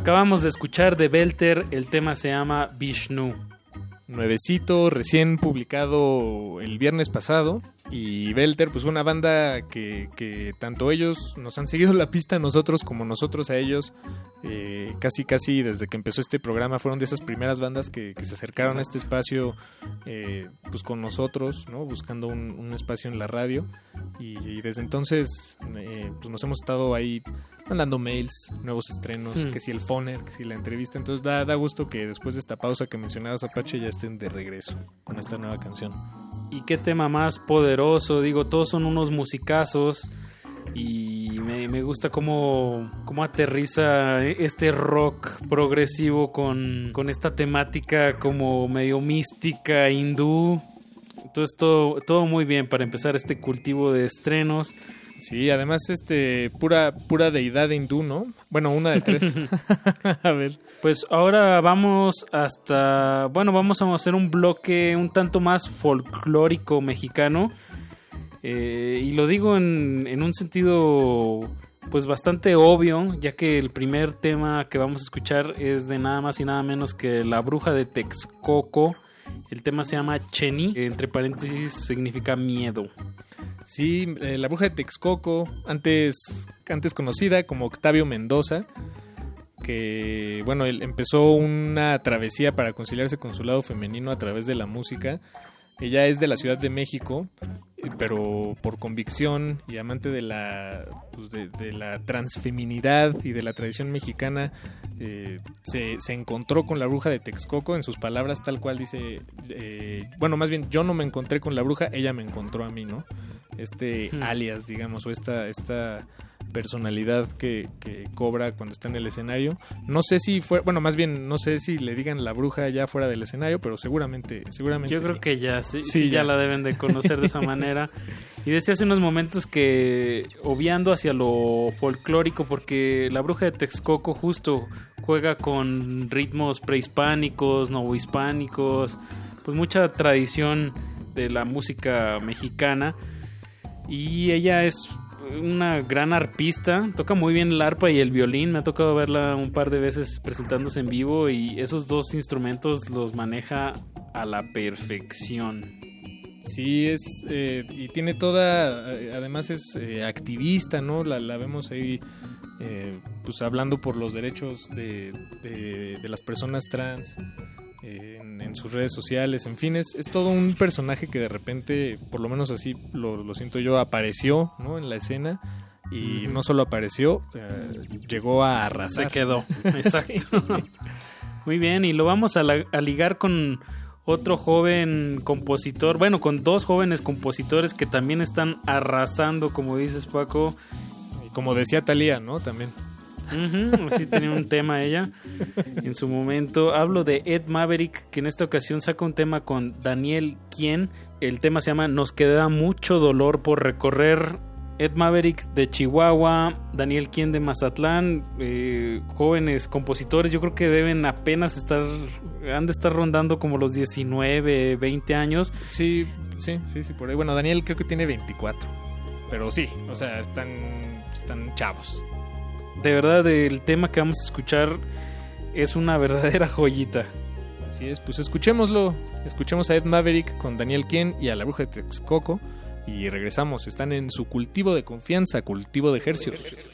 Acabamos de escuchar de Belter, el tema se llama Vishnu. Nuevecito, recién publicado el viernes pasado. Y Belter, pues una banda que, que tanto ellos nos han seguido la pista a nosotros como nosotros a ellos. Eh, casi, casi desde que empezó este programa fueron de esas primeras bandas que, que se acercaron a este espacio eh, pues con nosotros, ¿no? buscando un, un espacio en la radio. Y, y desde entonces eh, pues nos hemos estado ahí mandando mails, nuevos estrenos, Hmm. que si el phoner, que si la entrevista. Entonces da, da gusto que después de esta pausa que mencionabas Apache ya estén de regreso con esta nueva canción. Y qué tema más poderoso, digo, todos son unos musicazos y me, me gusta cómo, cómo aterriza este rock progresivo con, con esta temática como medio mística, hindú. Entonces todo, todo muy bien para empezar este cultivo de estrenos. Sí, además este pura pura deidad hindú, ¿no? Bueno, una de tres. a ver. Pues ahora vamos hasta, bueno, vamos a hacer un bloque un tanto más folclórico mexicano. Eh, y lo digo en, en un sentido pues bastante obvio, ya que el primer tema que vamos a escuchar es de nada más y nada menos que La Bruja de Texcoco. El tema se llama Cheni, entre paréntesis significa miedo. Sí, eh, la bruja de Texcoco, antes, antes conocida como Octavio Mendoza, que bueno, él empezó una travesía para conciliarse con su lado femenino a través de la música. Ella es de la Ciudad de México, pero por convicción y amante de la, pues, de, de la transfeminidad y de la tradición mexicana, eh, se, se encontró con la bruja de Texcoco, en sus palabras tal cual dice, eh, bueno, más bien yo no me encontré con la bruja, ella me encontró a mí, ¿no? Este alias, digamos, o esta, esta personalidad que, que cobra cuando está en el escenario. No sé si fue, bueno, más bien no sé si le digan la bruja ya fuera del escenario, pero seguramente, seguramente. Yo creo sí. que ya, sí, Sí, sí, ya ya. la deben de conocer de esa manera. Y decía hace unos momentos que, obviando hacia lo folclórico, porque la bruja de Texcoco justo juega con ritmos prehispánicos, novohispánicos, pues mucha tradición de la música mexicana. Y ella es una gran arpista, toca muy bien el arpa y el violín, me ha tocado verla un par de veces presentándose en vivo y esos dos instrumentos los maneja a la perfección. Sí, es. eh, y tiene toda. eh, Además, es eh, activista, ¿no? La, la vemos ahí. eh, pues hablando por los derechos de, de- las personas trans en, en sus redes sociales, en fin, es, es todo un personaje que de repente, por lo menos así lo, lo siento yo, apareció ¿no? en la escena y no solo apareció, eh, llegó a Se arrasar. quedó. Exacto. Muy bien, y lo vamos a, la- a ligar con otro joven compositor, bueno, con dos jóvenes compositores que también están arrasando, como dices Paco. Y como decía Talía, ¿no? También. Así tenía un tema ella en su momento. Hablo de Ed Maverick, que en esta ocasión saca un tema con Daniel Quien. El tema se llama Nos queda mucho dolor por recorrer. Ed Maverick de Chihuahua, Daniel Quien de Mazatlán, eh, jóvenes compositores, yo creo que deben apenas estar, han de estar rondando como los 19, 20 años. Sí, sí, sí, sí, por ahí. Bueno, Daniel creo que tiene 24. Pero sí, o sea, están, están chavos. De verdad, el tema que vamos a escuchar es una verdadera joyita. Así es, pues escuchémoslo. Escuchemos a Ed Maverick con Daniel Quien y a la bruja de Texcoco. Y regresamos. Están en su cultivo de confianza, cultivo de ejercicios.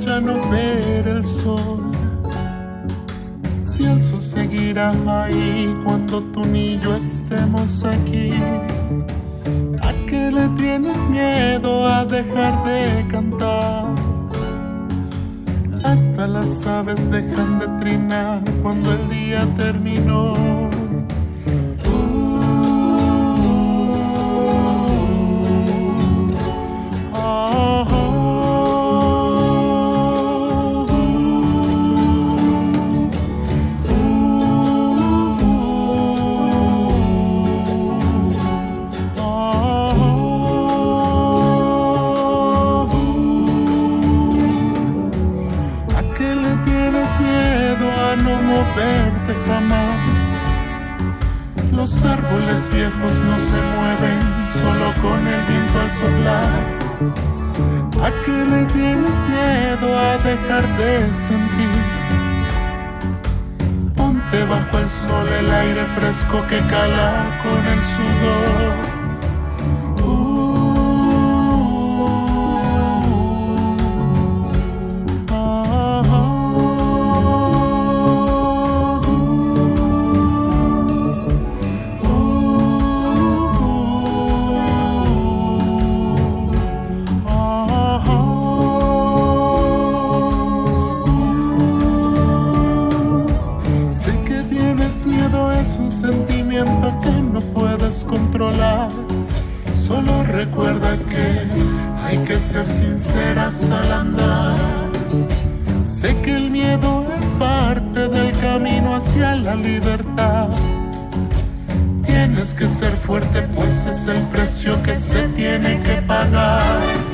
Ya no ver el sol? Si el sol seguirá ahí cuando tú ni yo estemos aquí. ¿A qué le tienes miedo a dejar de cantar? Hasta las aves dejan de trinar cuando el día terminó. verte jamás. Los árboles viejos no se mueven solo con el viento al soplar. ¿A qué le tienes miedo a dejar de sentir? Ponte bajo el sol el aire fresco que cala con el sudor. Recuerda que hay que ser sinceras al andar. Sé que el miedo es parte del camino hacia la libertad. Tienes que ser fuerte, pues es el precio que se tiene que pagar.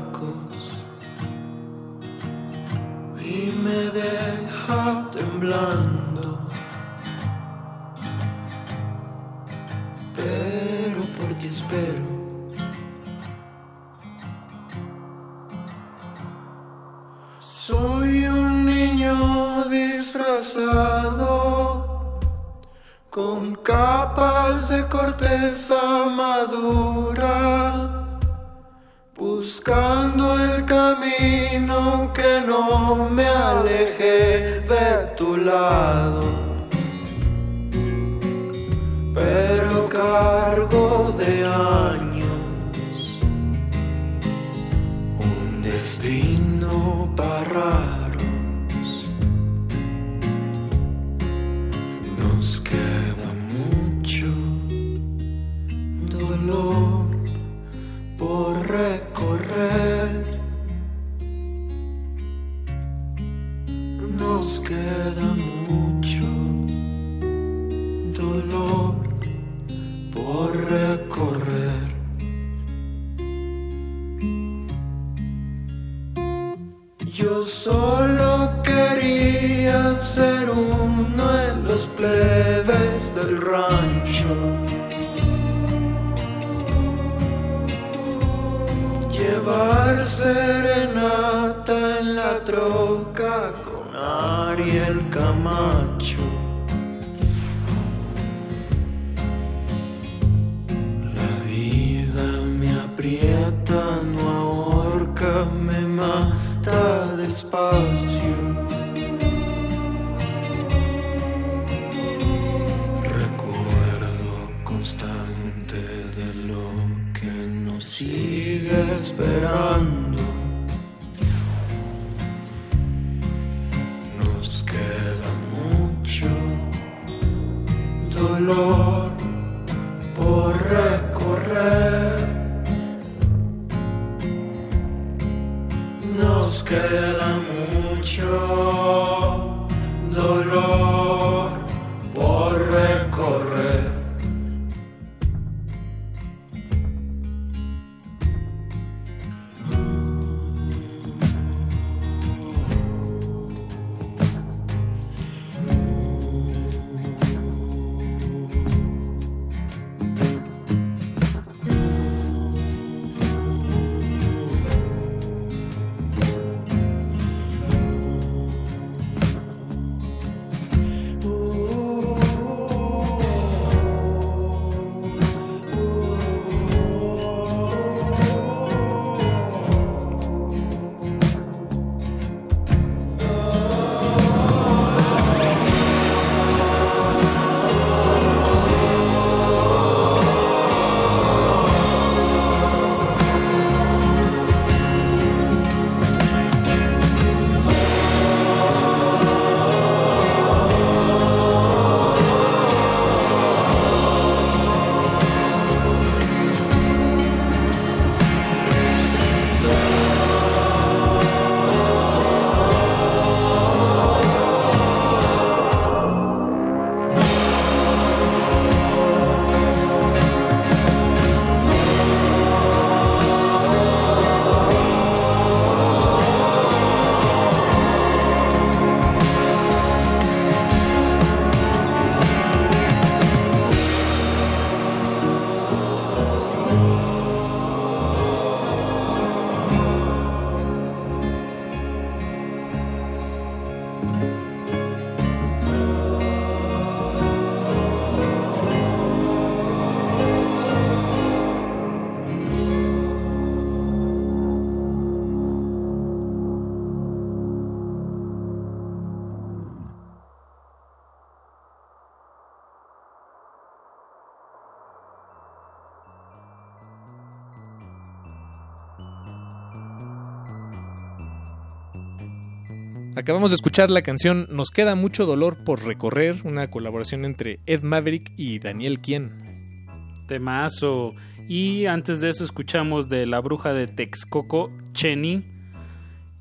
Acabamos de escuchar la canción Nos queda mucho dolor por recorrer, una colaboración entre Ed Maverick y Daniel Quien. Temazo. Y antes de eso escuchamos de la bruja de Texcoco, Chenny.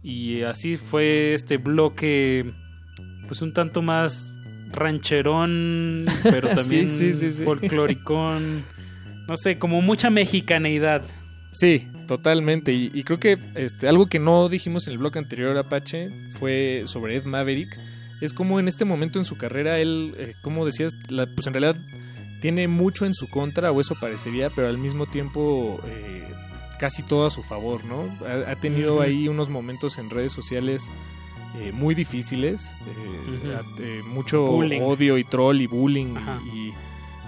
Y así fue este bloque, pues un tanto más rancherón, pero también Sí, sí, sí, sí. folcloricón. No sé, como mucha mexicaneidad. Sí, totalmente. Y, y creo que este, algo que no dijimos en el blog anterior, Apache, fue sobre Ed Maverick. Es como en este momento en su carrera, él, eh, como decías, la- pues en realidad tiene mucho en su contra, o eso parecería, pero al mismo tiempo eh, casi todo a su favor, ¿no? Ha, ha tenido ahí unos momentos en redes sociales eh, muy difíciles, eh, eh, mucho Bullying. odio y troll y bullying Ajá. y, y,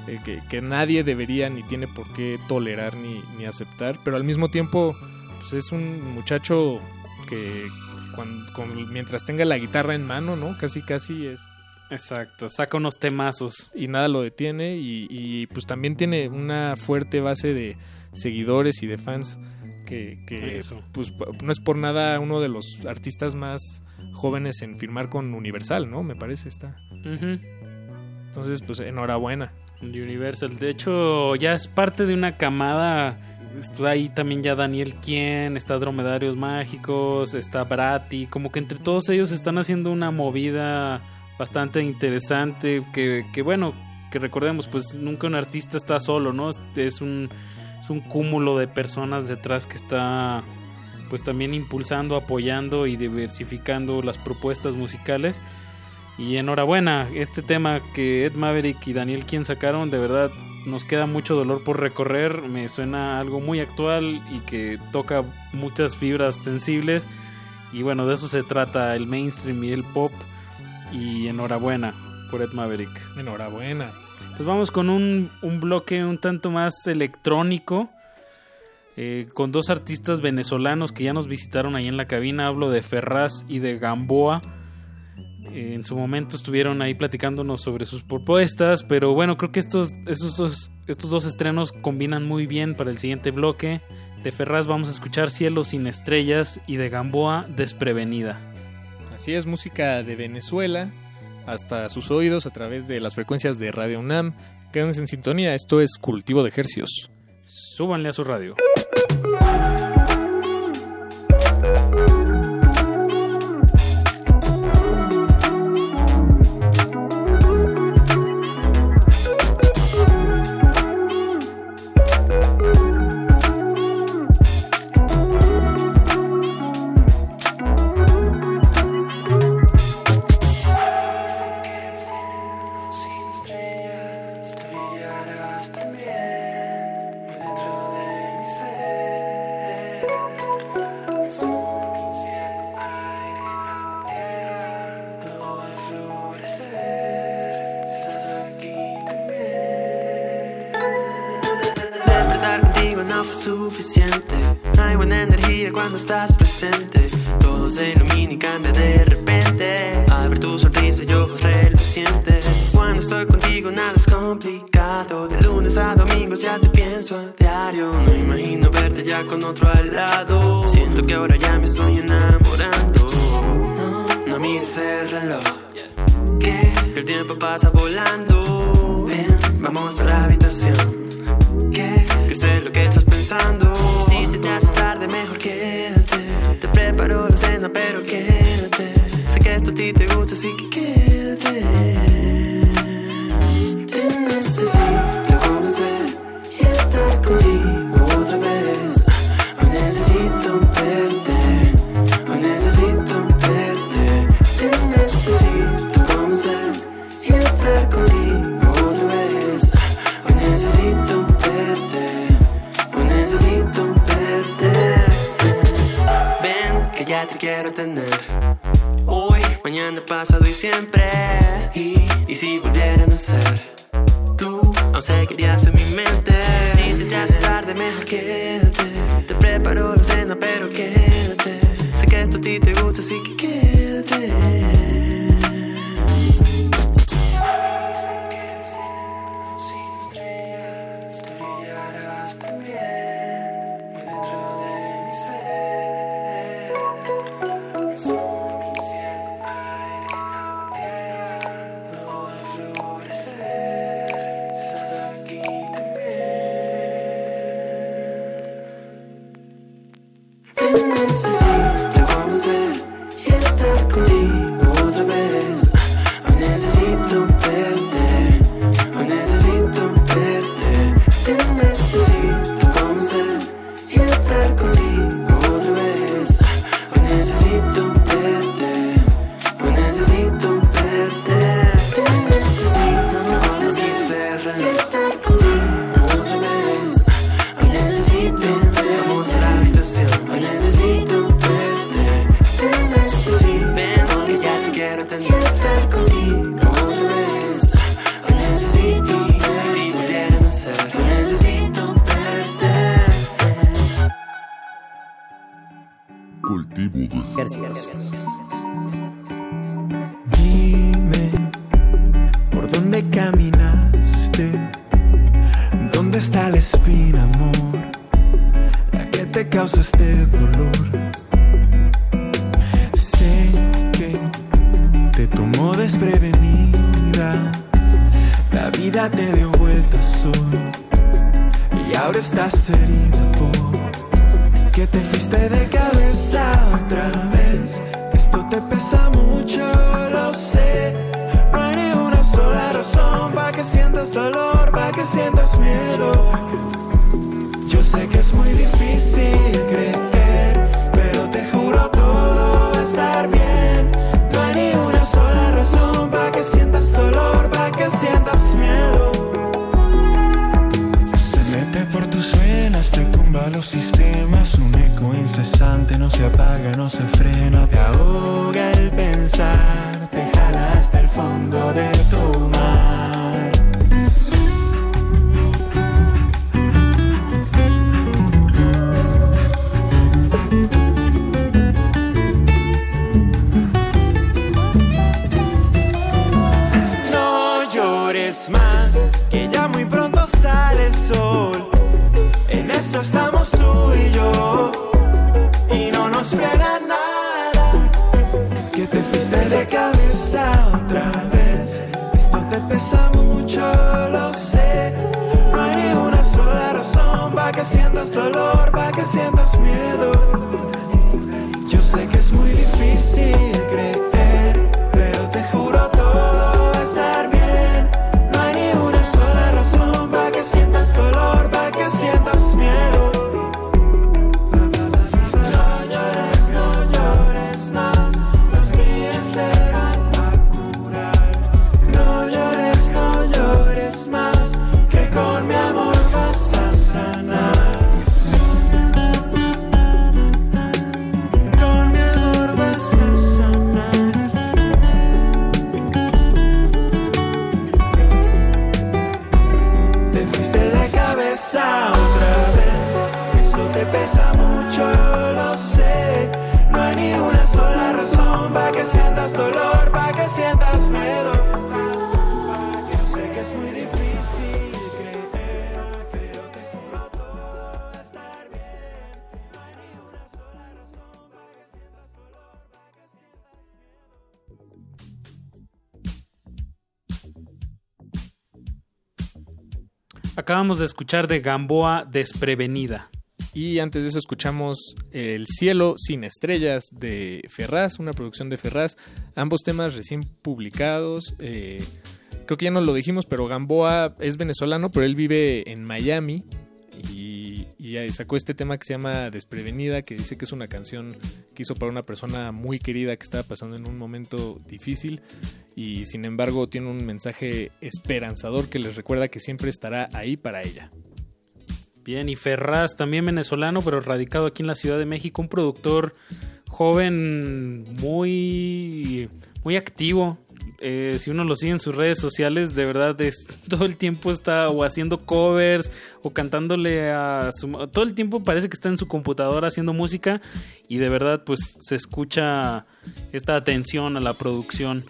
eh, que, que nadie debería ni tiene por qué tolerar ni, ni aceptar, pero al mismo tiempo pues es un muchacho que cuan- con- mientras tenga la guitarra en mano, ¿no? Casi casi es Exacto, saca unos temazos. y nada lo detiene y, y, pues también tiene una fuerte base de seguidores y de fans que, que, Eso. pues no es por nada uno de los artistas más jóvenes en firmar con Universal, ¿no? Me parece está. Entonces, pues enhorabuena. Universal. De hecho, ya es parte de una camada. Está ahí también ya Daniel Quien, está Dromedarios Mágicos, está Brati. Como que entre todos ellos están haciendo una movida bastante interesante. Que, que bueno, que recordemos, pues nunca un artista está solo, ¿no? Es- un, es un cúmulo de personas detrás que está pues también impulsando, apoyando y diversificando las propuestas musicales. Y enhorabuena, este tema que Ed Maverick y Daniel Quien sacaron, de verdad nos queda mucho dolor por recorrer, me suena algo muy actual y que toca muchas fibras sensibles. Y bueno, de eso se trata el mainstream y el pop. Y enhorabuena por Ed Maverick. Enhorabuena. Pues vamos con un, un bloque un tanto más electrónico. eh, con dos artistas venezolanos que ya nos visitaron ahí en la cabina. Hablo de Ferraz y de Gamboa. En su momento estuvieron ahí platicándonos sobre sus propuestas, pero bueno, creo que estos, estos, estos dos estrenos combinan muy bien para el siguiente bloque. De Ferraz vamos a escuchar Cielo sin estrellas y de Gamboa Desprevenida. Así es, música de Venezuela hasta sus oídos a través de las frecuencias de Radio UNAM. Quédense en sintonía, esto es Cultivo de Hercios. Súbanle a su radio. Otro al lado. Siento que ahora ya me estoy enamorando. No, mires el reloj. Que el tiempo pasa volando. Ven, vamos a la habitación que, que sé lo que estás pensando. Si se te hace tarde, mejor quédate. Te preparo la cena, pero quédate. Sé que esto a ti te gusta, así que quédate. Hoy, mañana, pasado y siempre. Y, y si volvieran a ser. Tú aún seguirías en mi mente. Si se te hace tarde, mejor quédate. Te preparo la cena, pero quédate. Sé que esto a ti te gusta, así que Acabamos de escuchar de Gamboa Desprevenida. Y antes de eso escuchamos El cielo sin estrellas de Ferraz, una producción de Ferraz. Ambos temas recién publicados. eh, creo que ya no lo dijimos, pero Gamboa es venezolano, pero él vive en Miami. Y, sacó este tema que se llama Desprevenida, que dice que es una canción que hizo para una persona muy querida que estaba pasando en un momento difícil. Y sin embargo tiene un mensaje esperanzador que les recuerda que siempre estará ahí para ella. Bien, y Ferraz, también venezolano, pero radicado aquí en la Ciudad de México, un productor joven muy, muy activo. Eh, si uno lo sigue en sus redes sociales, de verdad es todo el tiempo está o haciendo covers o cantándole a su todo el tiempo parece que está en su computadora haciendo música y de verdad pues se escucha esta atención a la producción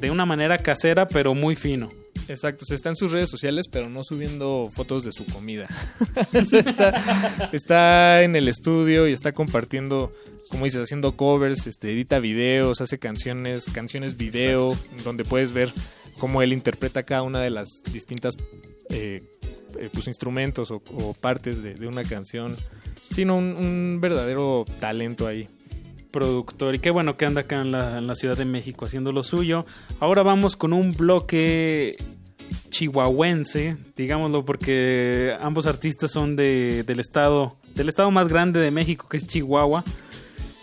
de una manera casera pero muy fino. Exacto, se está en sus redes sociales, pero no subiendo fotos de su comida. está, está en el estudio y está compartiendo, como dices, haciendo covers, este, edita videos, hace canciones, canciones video, donde puedes ver cómo él interpreta cada una de las distintas eh, eh, pues, instrumentos o, o partes de, de una canción. Sino un, un verdadero talento ahí productor. Y qué bueno que anda acá en la, Ciudad de México haciendo lo suyo. Ahora vamos con un bloque chihuahuense, digámoslo, porque ambos artistas son de, del estado, del estado más grande de México, que es Chihuahua.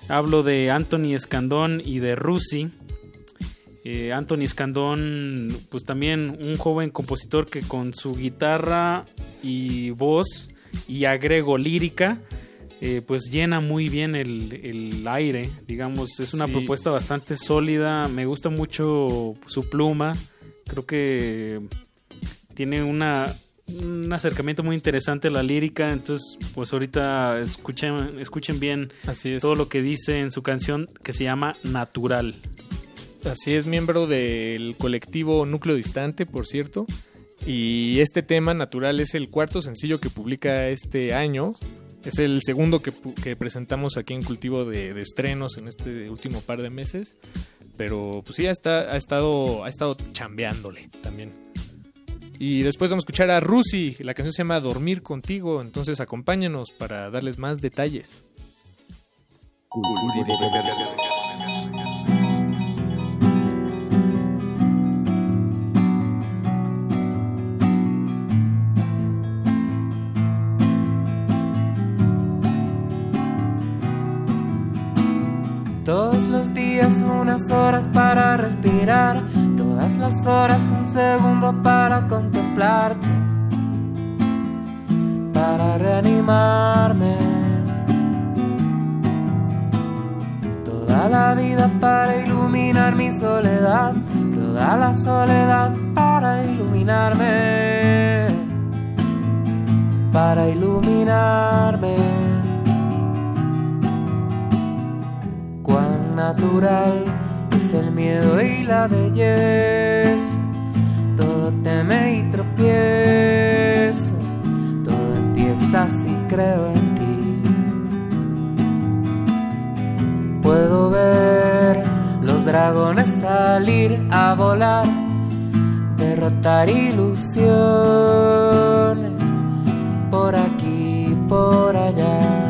Hablo de Anthony Escandón y de Rusi. Eh, Anthony Escandón, pues también un joven compositor que con su guitarra y voz y agrego lírica, eh, pues llena muy bien el, el aire, digamos, es una sí. propuesta bastante sólida, me gusta mucho su pluma, creo que tiene una, un acercamiento muy interesante a la lírica, entonces pues ahorita escuchen, escuchen bien todo lo que dice en su canción que se llama Natural. Así es, miembro del colectivo Núcleo Distante, por cierto. Y este tema, Natural, es el cuarto sencillo que publica este año. Es el segundo que, presentamos aquí en Cultivo de, Estrenos en este último par de meses. Pero pues sí, ha, estado, ha estado chambeándole también. Y después vamos a escuchar a Rusi. La canción se llama Dormir contigo. Entonces acompáñanos para darles más detalles. De Todos los días unas horas para respirar, todas las horas un segundo para contemplarte, para reanimarme. Toda la vida para iluminar mi soledad, toda la soledad para iluminarme, para iluminarme. Natural es el miedo y la belleza. Todo teme y tropieza, todo empieza si creo en ti. Puedo ver los dragones salir a volar, derrotar ilusiones por aquí, por allá.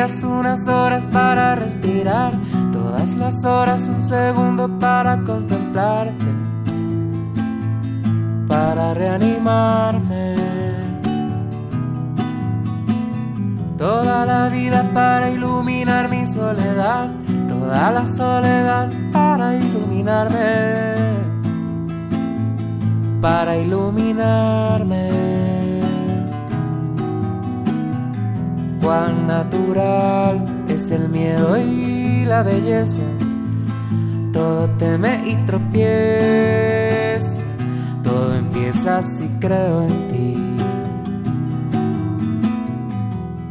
Unas horas para respirar, todas las horas un segundo para contemplarte, para reanimarme. Toda la vida para iluminar mi soledad, toda la soledad para iluminarme, para iluminarme. Natural es el miedo y la belleza. Todo teme y tropieza, todo empieza si creo en ti.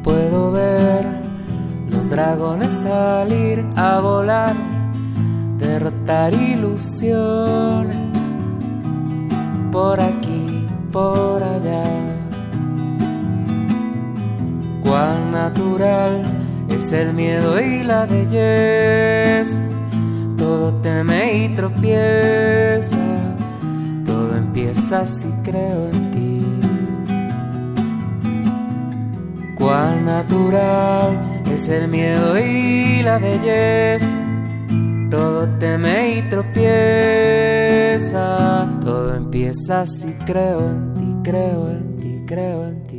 Puedo ver los dragones salir a volar, derrotar ilusiones por aquí, por allá cuán natural es el miedo y la belleza. Todo teme y tropieza, todo empieza si creo en ti. Cuán natural es el miedo y la belleza. Todo teme y tropieza, todo empieza si creo en ti, creo en ti, creo en ti.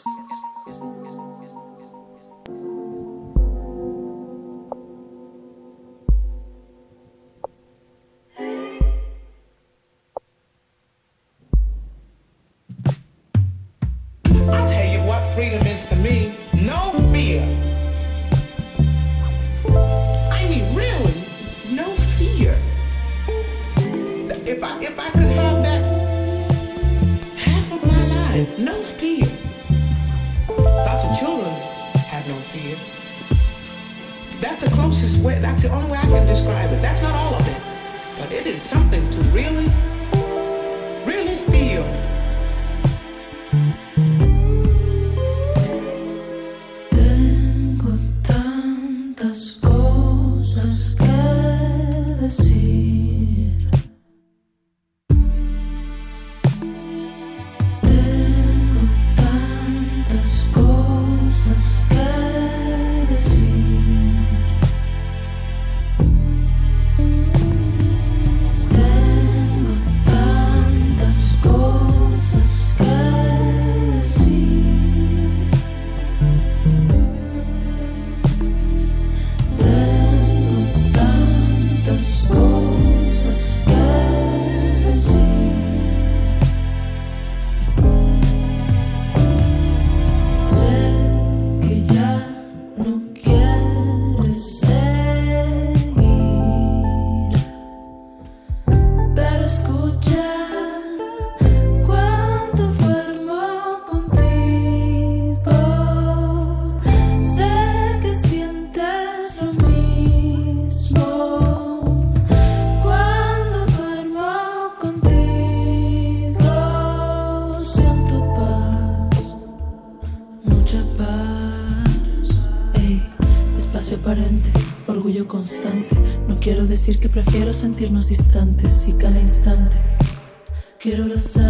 Decir que prefiero sentirnos distantes y cada instante. Quiero abrazarte.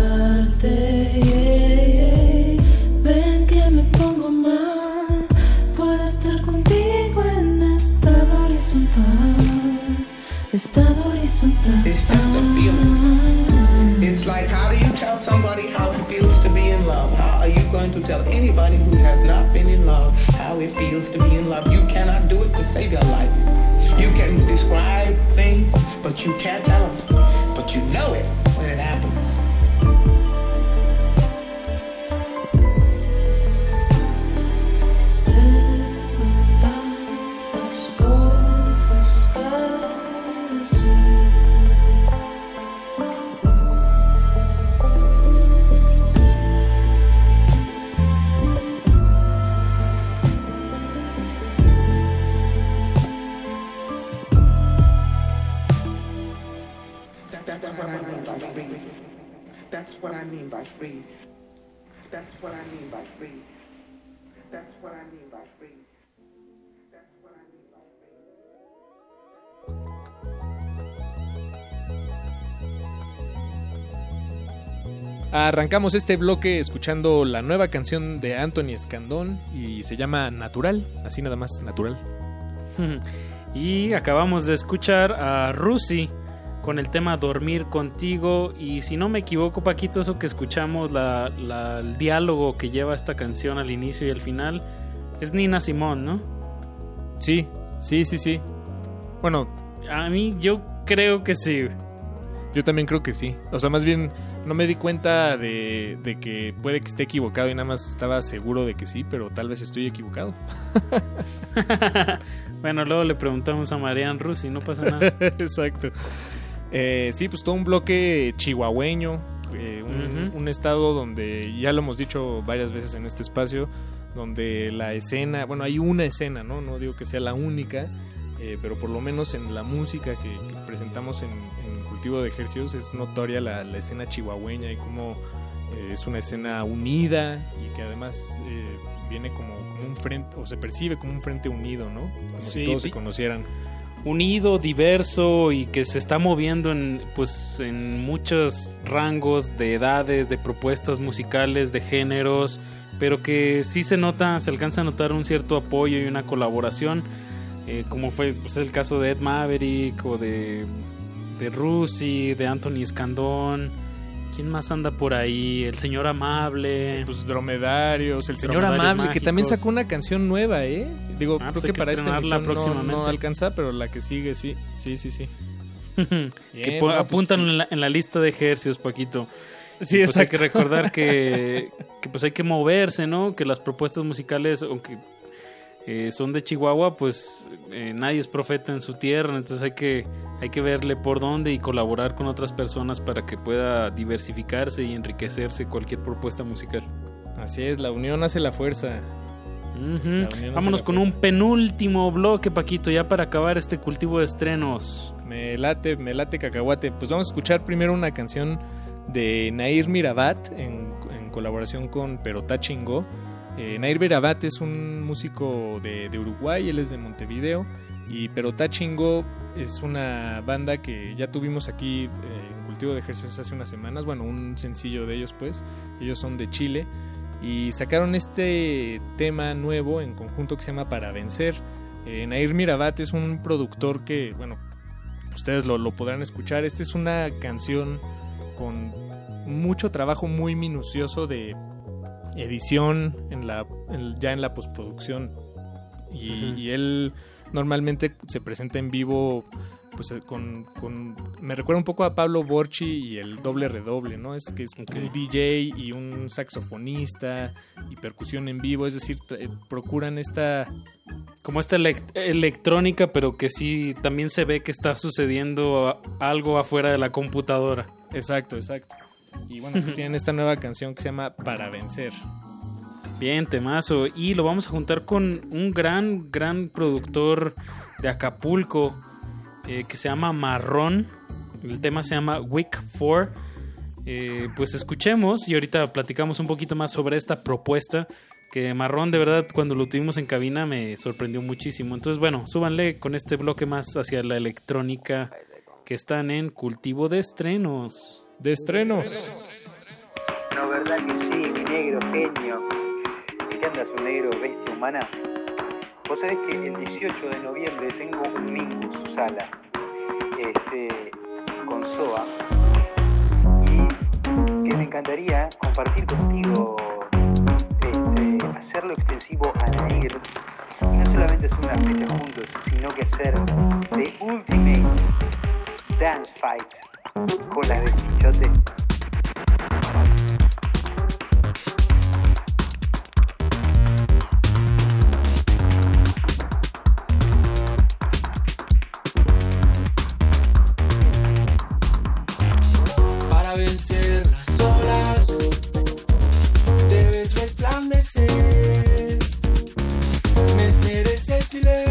Arrancamos este bloque escuchando la nueva canción de Anthony Escandón y se llama Natural, así nada más, Natural. Y acabamos de escuchar a Rusi con el tema Dormir contigo. Y si no me equivoco, Paquito, eso que escuchamos, la, la- el diálogo que lleva esta canción al inicio y al final, es Nina Simón, ¿no? Sí, sí, sí, sí. Bueno, A mí yo creo que sí. yo también creo que sí. O sea, más bien no me di cuenta de, de que puede que esté equivocado y nada más estaba seguro de que sí, pero tal vez estoy equivocado. Bueno, luego le preguntamos a Marian Rusi, no pasa nada. Exacto. Eh, sí, pues todo un bloque chihuahueño, eh, un, estado donde ya lo hemos dicho varias veces en este espacio, donde la escena, bueno, hay una escena, ¿no? No digo que sea la única, eh, pero por lo menos en la música que, que presentamos en, en De Ejercicios es notoria la, la escena chihuahueña y cómo eh, es una escena unida y que además eh, viene como, como un frente, o se percibe como un frente unido, ¿no? Como Sí, si todos se conocieran. unido, diverso y que se está moviendo en pues en muchos rangos de edades, de propuestas musicales, de géneros, pero que sí se nota, se alcanza a notar un cierto apoyo y una colaboración, eh, como fue pues, el caso de Ed Maverick o de de Rusi, de Anthony Escandón. ¿Quién más anda por ahí? El señor amable. Pues dromedarios, el señor Dromedarios amable, que también sacó una canción nueva, ¿eh? Digo, Ah, creo pues que que para esta emisión no, no alcanza, pero la que sigue sí, sí, sí, sí. que Bien, po- no, pues, apuntan en, la, en la lista de ejercicios, Paquito. Sí, pues, Hay que recordar que, que, pues hay que moverse, ¿no? Que las propuestas musicales, aunque eh, son de Chihuahua, pues eh, nadie es profeta en su tierra, entonces hay que, hay que verle por dónde y colaborar con otras personas para que pueda diversificarse y enriquecerse cualquier propuesta musical. Así es, la unión hace la fuerza. Vámonos con un penúltimo bloque, Paquito, ya para acabar este cultivo de estrenos. Me late, me late cacahuate. Pues vamos a escuchar primero una canción de Nair Mirabat en, en colaboración con Perotá Chingó. Eh, Nair Mirabat es un músico de, Uruguay, él es de Montevideo. Y Perotá Chingó es una banda que ya tuvimos aquí eh, en Cultivo de Ejercicios hace unas semanas. Bueno, un sencillo de ellos, pues. Ellos son de Chile. Y sacaron este tema nuevo en conjunto que se llama Para Vencer. Eh, Nair Mirabat es un productor que, bueno, ustedes lo, lo podrán escuchar. Esta es una canción con mucho trabajo muy minucioso de edición en la, en- ya en la postproducción. Y, él normalmente se presenta en vivo pues eh, con, con- me recuerda un poco a Pablo Borchi y el doble redoble, ¿no? Es que es un DJ y un saxofonista y percusión en vivo, es decir, eh, procuran esta Como esta elec- electrónica, pero que sí también se ve que está sucediendo algo afuera de la computadora. Exacto, exacto. Y bueno, pues tienen esta nueva canción que se llama Para Vencer. Bien, temazo. Y lo vamos a juntar con un gran, gran productor de Acapulco eh, que se llama Marrón. El tema se llama Week 4. Eh, pues escuchemos y ahorita platicamos un poquito más sobre esta propuesta. Que Marrón, de verdad, cuando lo tuvimos en cabina me sorprendió muchísimo. Entonces, bueno, súbanle con este bloque más hacia la electrónica que están en cultivo de estrenos. De estrenos. No, verdad que sí, mi negro genio. ¿Y qué andas, un negro bestia humana? Vos sabés que el 18 de noviembre tengo un Mingus Sala este, con SOA y que me encantaría compartir contigo, este, hacerlo extensivo a Nair y no solamente hacer una fecha juntos, sino que hacer The Ultimate Dance Fight con las de Chichote. Para vencer las olas debes resplandecer. Merecer ese silencio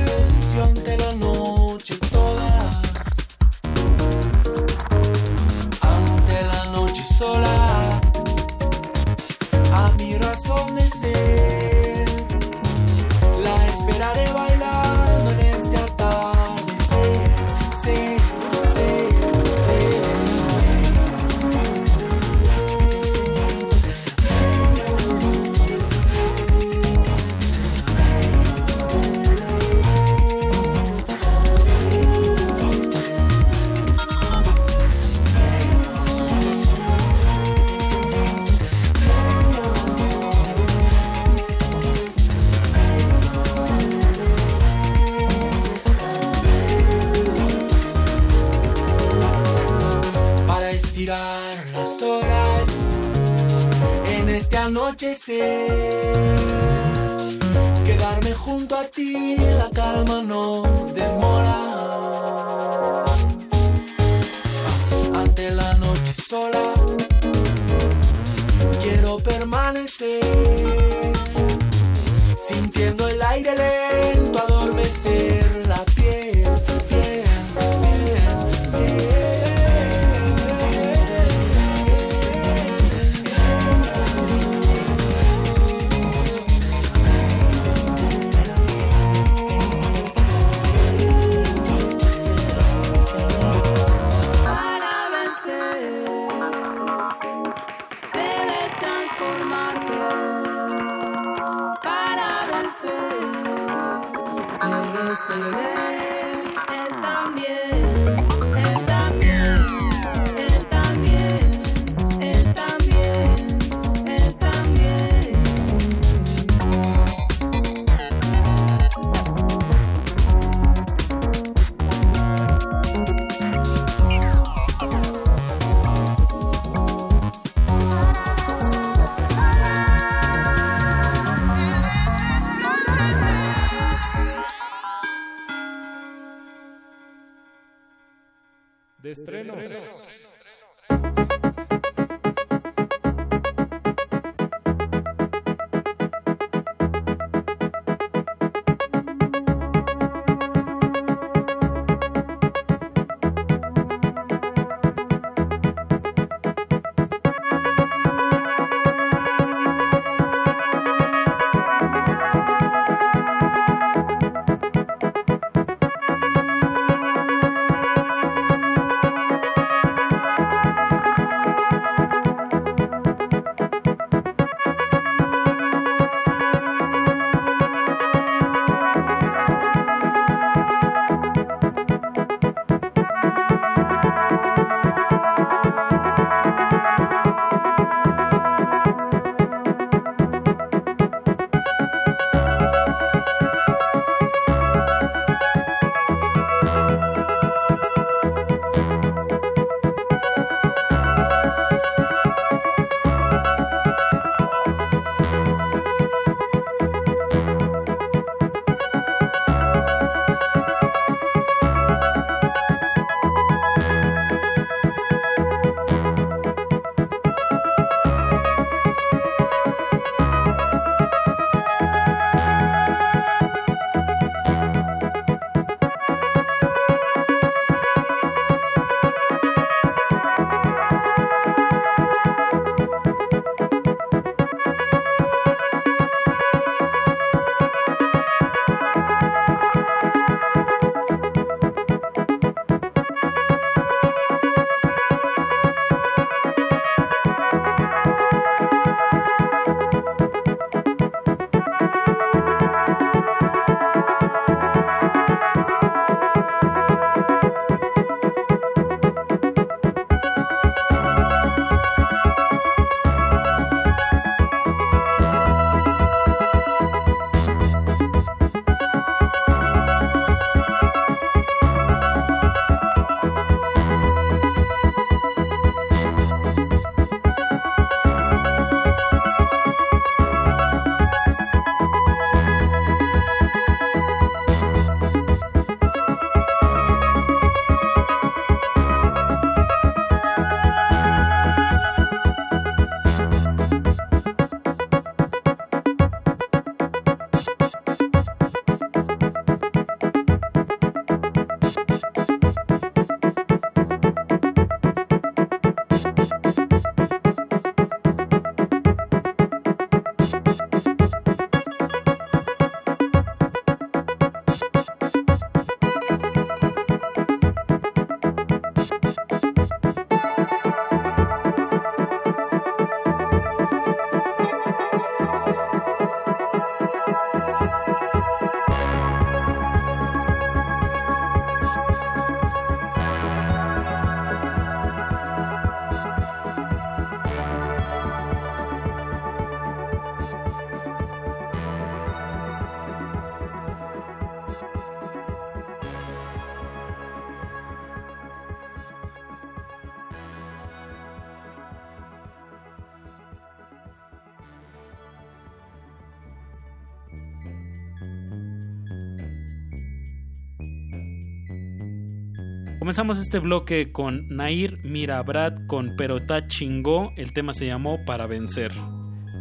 Comenzamos este bloque con Nair Mirabrad con Perotá Chingó. El tema se llamó Para Vencer.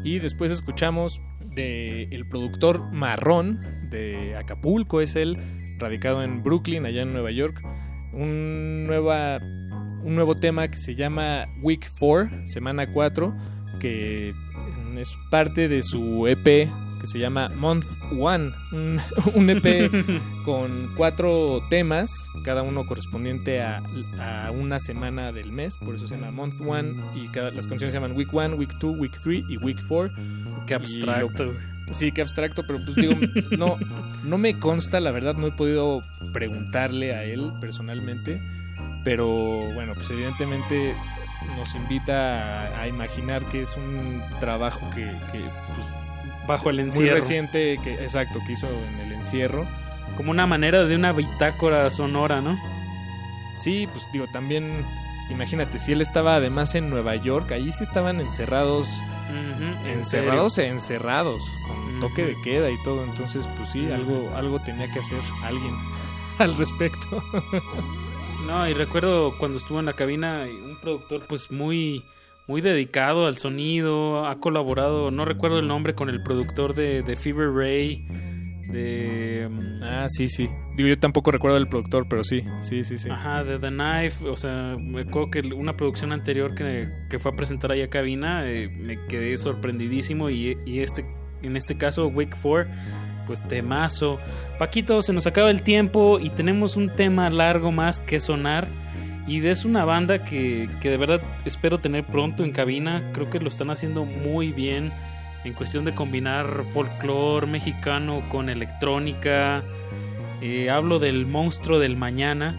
Y después escuchamos de el productor Marrón de Acapulco, es él, radicado en Brooklyn, allá en Nueva York. Un, nueva, un nuevo tema que se llama Week 4, semana 4, que es parte de su EP que se llama Month One, un, un EP con cuatro temas, cada uno correspondiente a, a una semana del mes, por eso se llama Month One, y cada, las canciones se llaman Week One, Week Two, Week Three y Week Four. Qué abstracto. lo- sí, qué abstracto, pero pues digo, no, no me consta, la verdad no he podido preguntarle a él personalmente, pero bueno, pues evidentemente nos invita a, a imaginar que es un trabajo que, que, pues, Bajo el muy encierro. reciente, que, exacto, que hizo en el encierro. Como una manera de una bitácora sonora, ¿no? Sí, pues digo, también imagínate, si él estaba además en Nueva York, ahí sí estaban encerrados, encerrados e encerrados, con toque de queda y todo, entonces pues sí, algo, algo tenía que hacer alguien al respecto. No, y recuerdo cuando estuvo en la cabina, un productor pues muy, muy dedicado al sonido, ha colaborado, no recuerdo el nombre, con el productor de, de Fever Ray, de... mm, ah, sí, sí. Digo, yo tampoco recuerdo el productor, pero sí, sí, sí, sí. Ajá, de The Knife, o sea, me acuerdo que una producción anterior que, que fue a presentar ahí a cabina, eh, me quedé sorprendidísimo y, y este, en este caso, Wake 4, pues temazo. Paquito, se nos acaba el tiempo y tenemos un tema largo más que sonar. Y es una banda que, que de verdad espero tener pronto en cabina. Creo que lo están haciendo muy bien en cuestión de combinar folclore mexicano con electrónica. Eh, hablo del monstruo del mañana.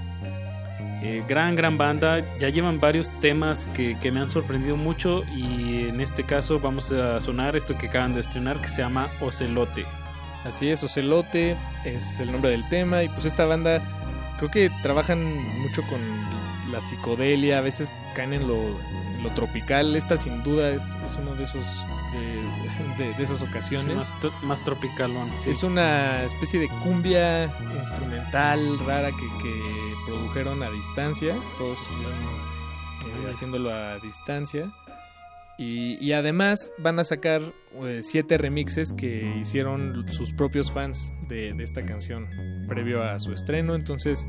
Eh, gran, gran banda. Ya llevan varios temas que, que me han sorprendido mucho. Y en este caso vamos a sonar esto que acaban de estrenar que se llama Ocelote. Así es, Ocelote es el nombre del tema y pues esta banda creo que trabajan mucho con la psicodelia, a veces caen en lo, en lo tropical, esta sin duda es, es uno de esos de, de- de esas ocasiones. Más, más tropicalón. sí. Es una especie de cumbia instrumental rara que, que produjeron a distancia. Todos estuvieron eh, haciéndolo a distancia. Y, y además van a sacar eh, siete remixes que hicieron sus propios fans de, de esta canción previo a su estreno. Entonces,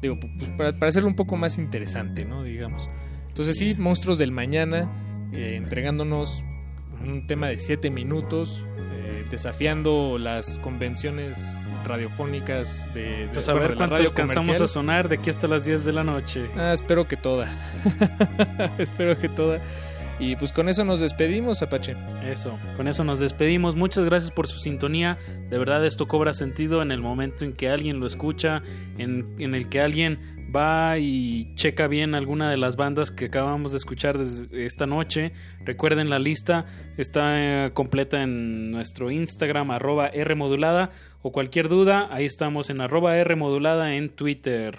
digo, pu- pues, para, para hacerlo un poco más interesante, ¿no? Digamos. Entonces sí, Monstruos del Mañana, eh, entregándonos un tema de siete minutos, eh, desafiando las convenciones radiofónicas de, de- Pues a bueno, ver cuánto alcanzamos a sonar de aquí hasta las 10 de la noche. Ah, espero que toda. espero que toda. Y pues con eso nos despedimos, Apache. Eso, con eso nos despedimos. Muchas gracias por su sintonía. De verdad esto cobra sentido en el momento en que alguien lo escucha, en, en el que alguien va y checa bien alguna de las bandas que acabamos de escuchar desde esta noche. Recuerden la lista, está eh, completa en nuestro Instagram, arroba Rmodulada, o cualquier duda, ahí estamos en arroba Rmodulada en Twitter.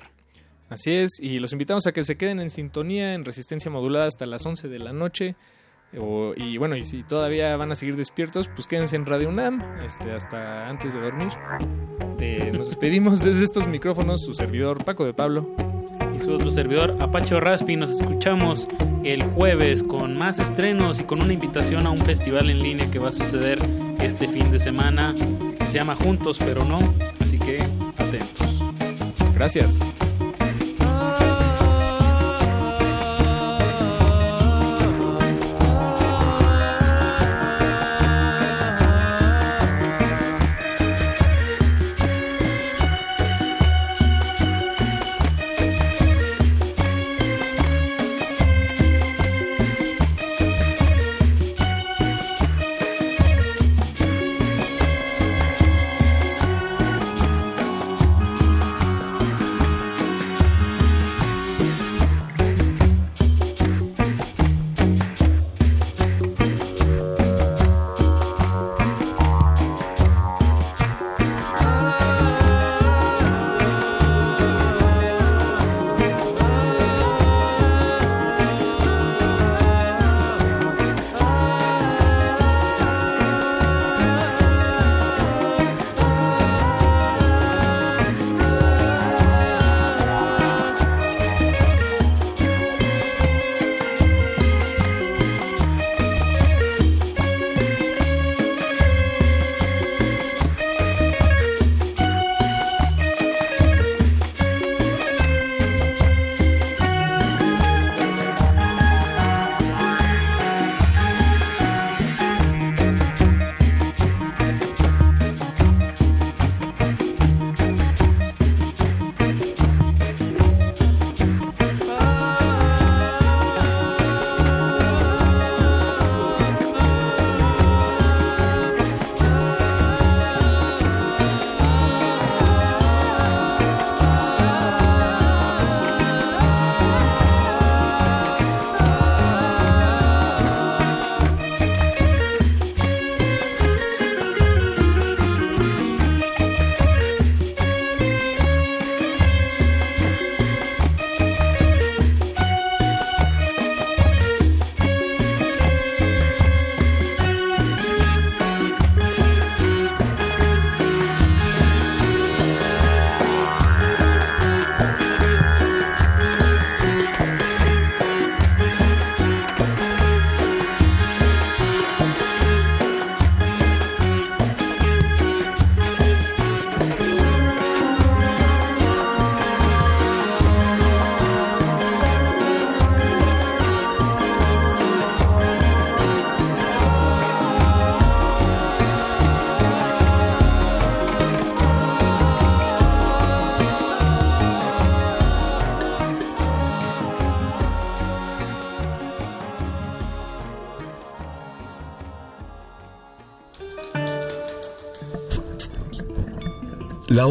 Así es, y los invitamos a que se queden en sintonía en resistencia modulada hasta las 11 de la noche. O- y bueno, y si todavía van a seguir despiertos, pues quédense en Radio UNAM este, hasta antes de dormir. Eh, nos despedimos desde estos micrófonos, su servidor Paco de Pablo. y su otro servidor Apache Raspi. Nos escuchamos el jueves con más estrenos y con una invitación a un festival en línea que va a suceder este fin de semana. Se llama Juntos pero no, así que atentos. Gracias.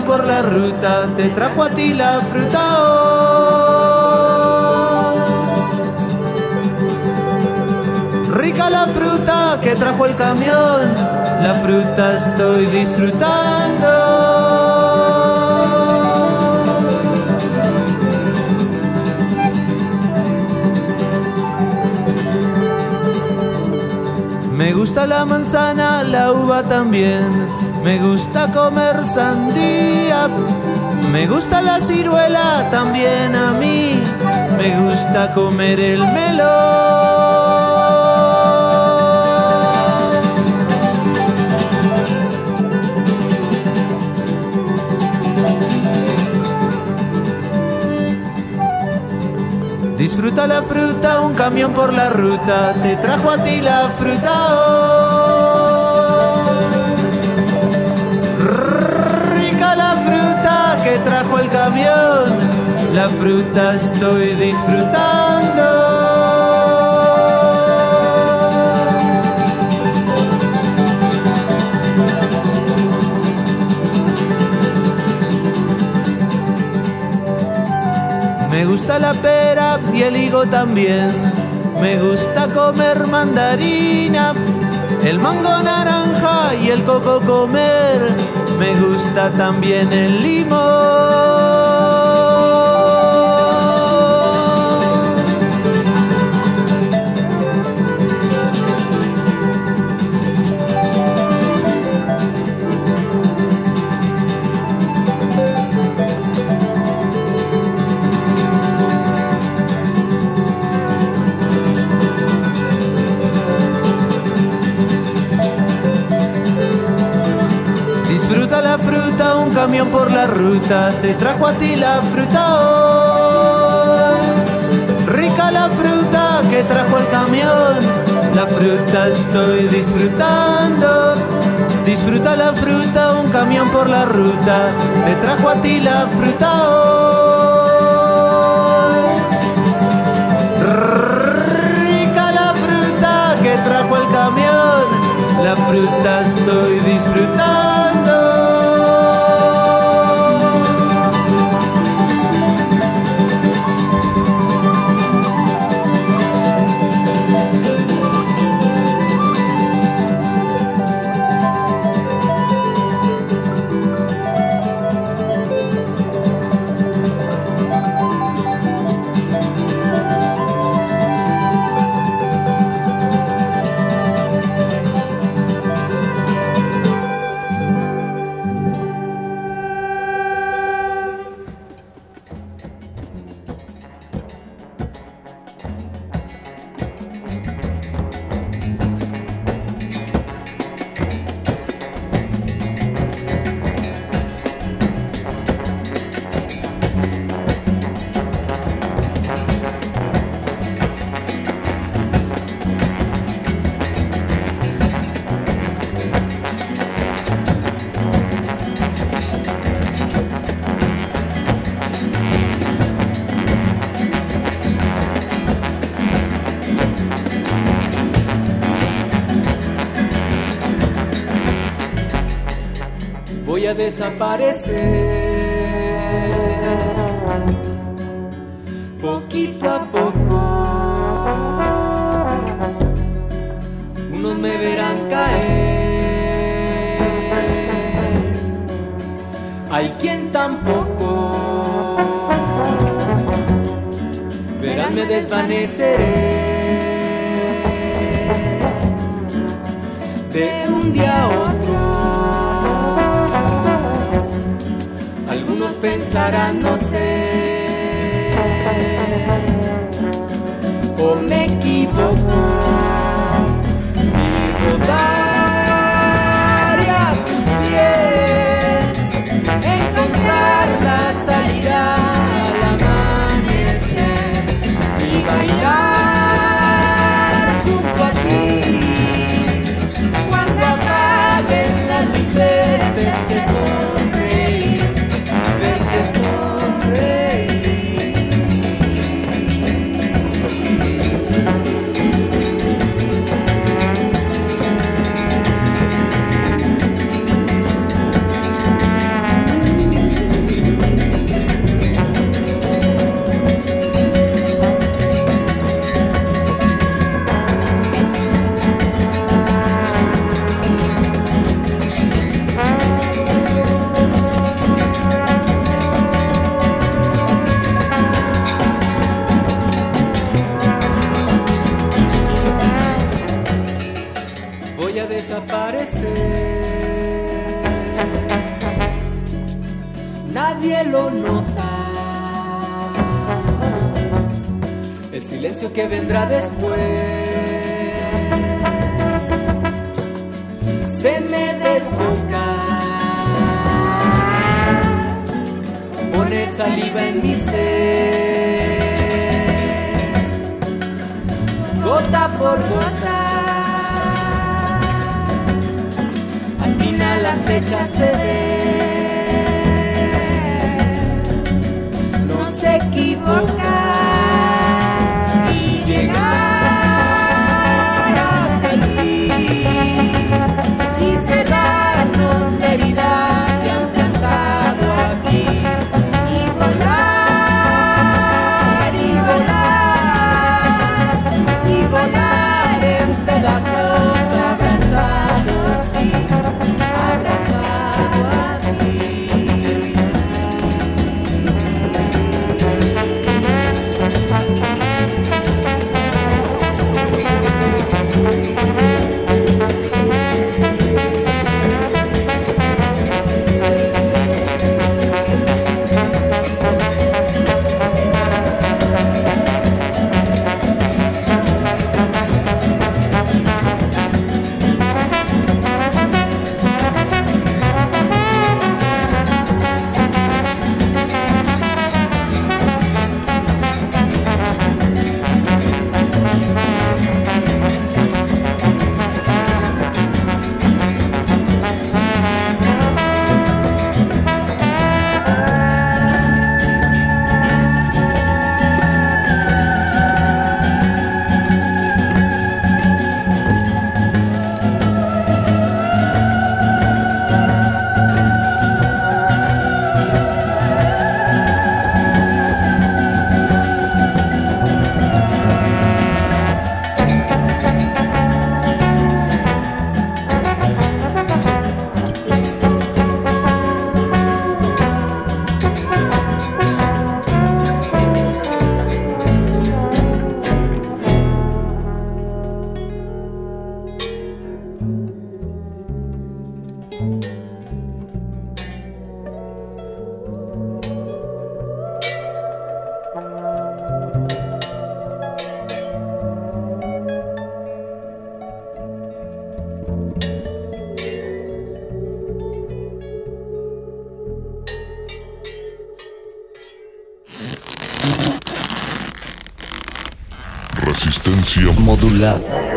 Por la ruta, te trajo a ti la fruta. Rica la fruta que trajo el camión, la fruta estoy disfrutando. Me gusta la manzana, la uva también. Me gusta comer sandía. Me gusta la ciruela también a mí. Me gusta comer el melón. Disfruta la fruta, un camión por la ruta, te trajo a ti la fruta. El camión, la fruta estoy disfrutando. Me gusta la pera y el higo también. Me gusta comer mandarina, el mango naranja y el coco comer. Me gusta también el limón. Camión por la ruta, te trajo a ti la fruta hoy. Rica la fruta que trajo el camión, la fruta estoy disfrutando. Disfruta la fruta, un camión por la ruta, te trajo a ti la fruta hoy. Rica la fruta que trajo el camión, la fruta desaparecer. Poquito a poco, unos me verán caer. Hay quien tampoco verán me desvaneceré. Pensarán, no sé, o me equivoco. Resistencia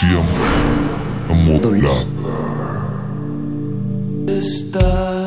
Resistencia modulada. Estás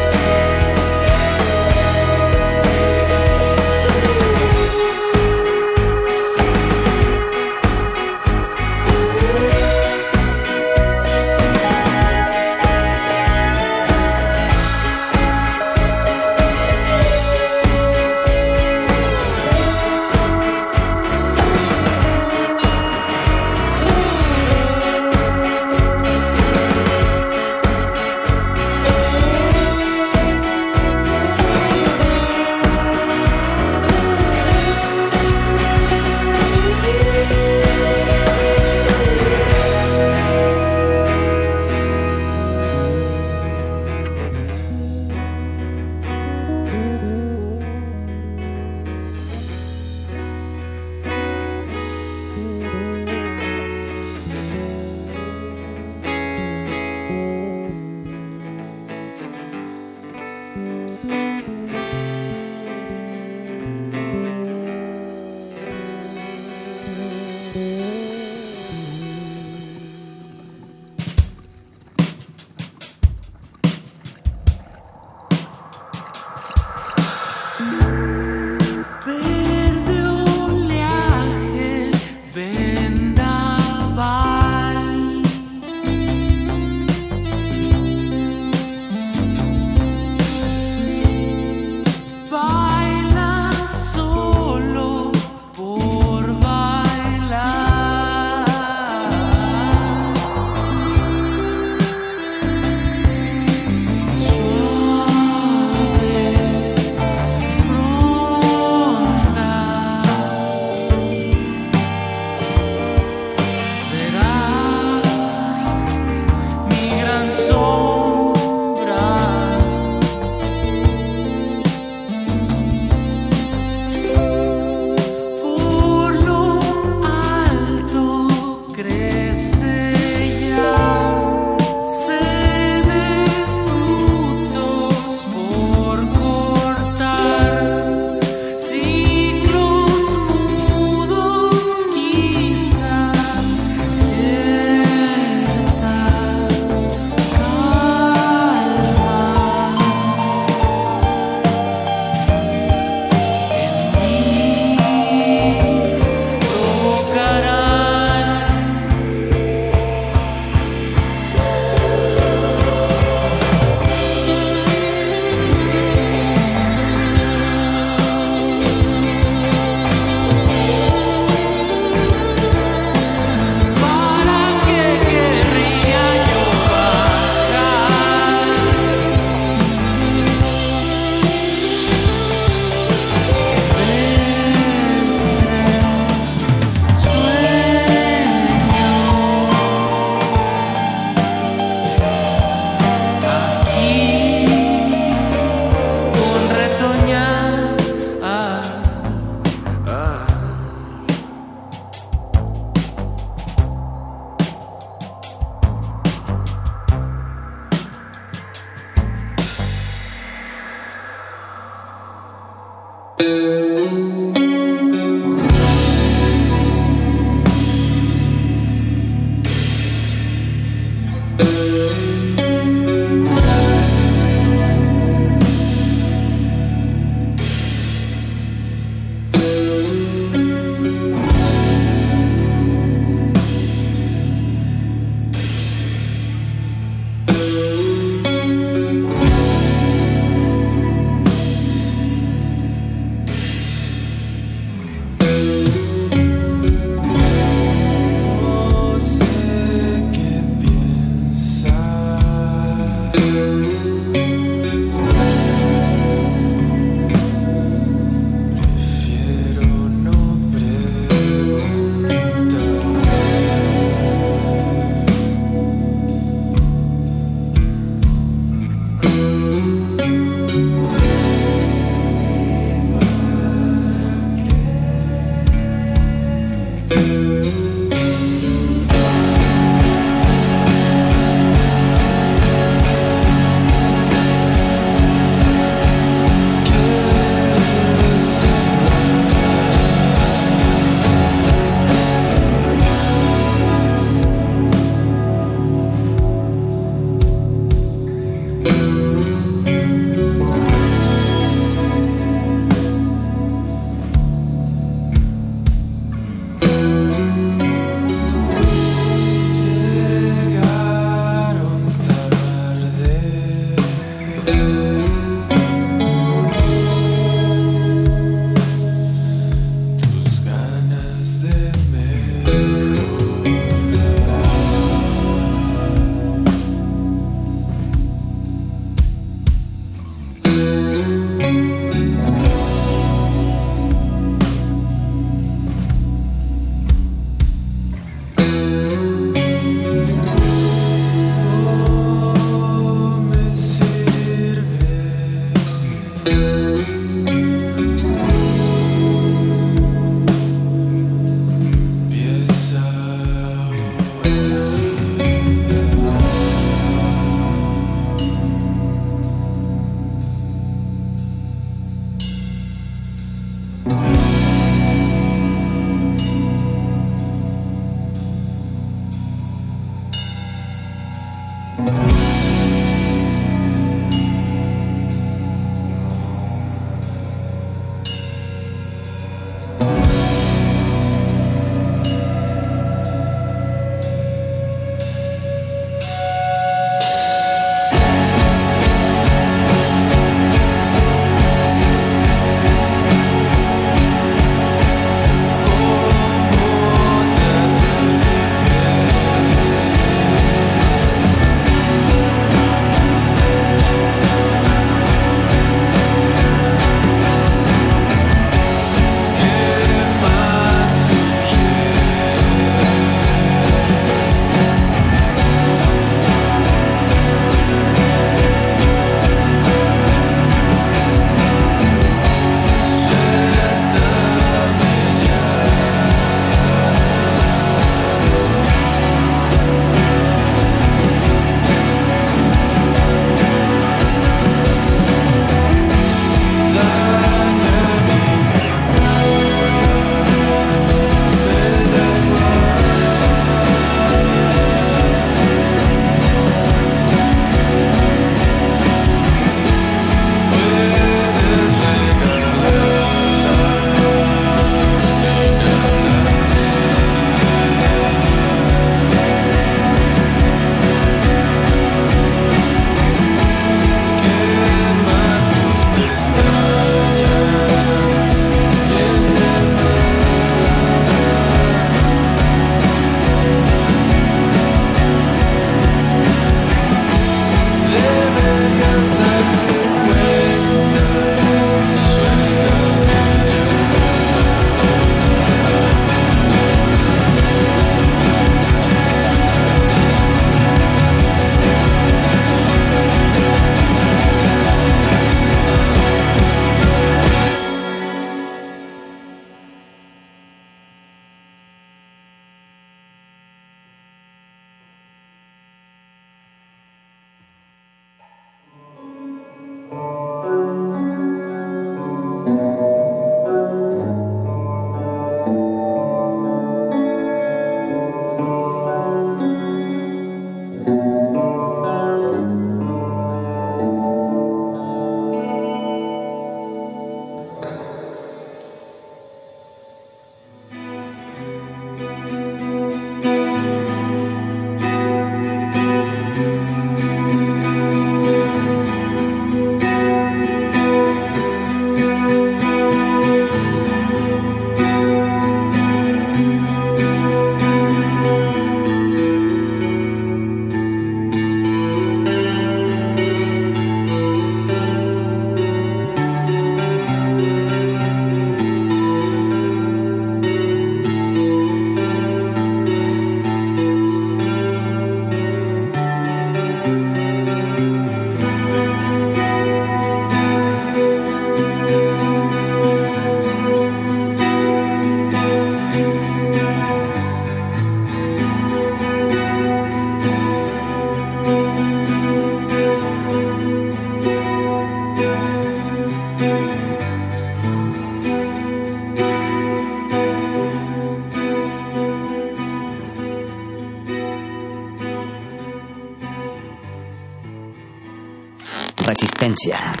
이.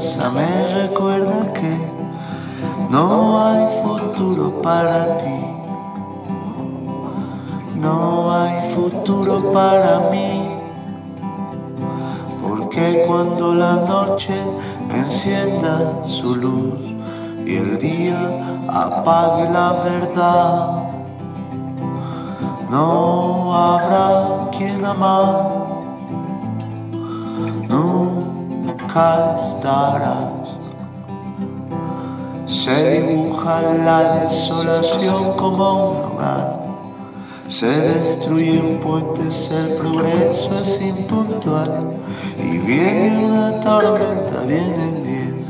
summer como un hogar, se destruyen puentes, el progreso es impuntual y viene una tormenta, vienen diez,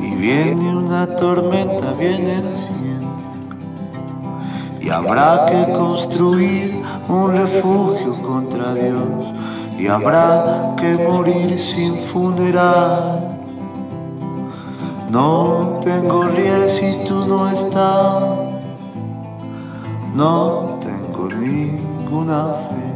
y viene una tormenta, vienen cien. Y habrá que construir un refugio contra Dios. Y habrá que morir sin funeral. No tengo riel si tú no estás. No tengo ninguna fe.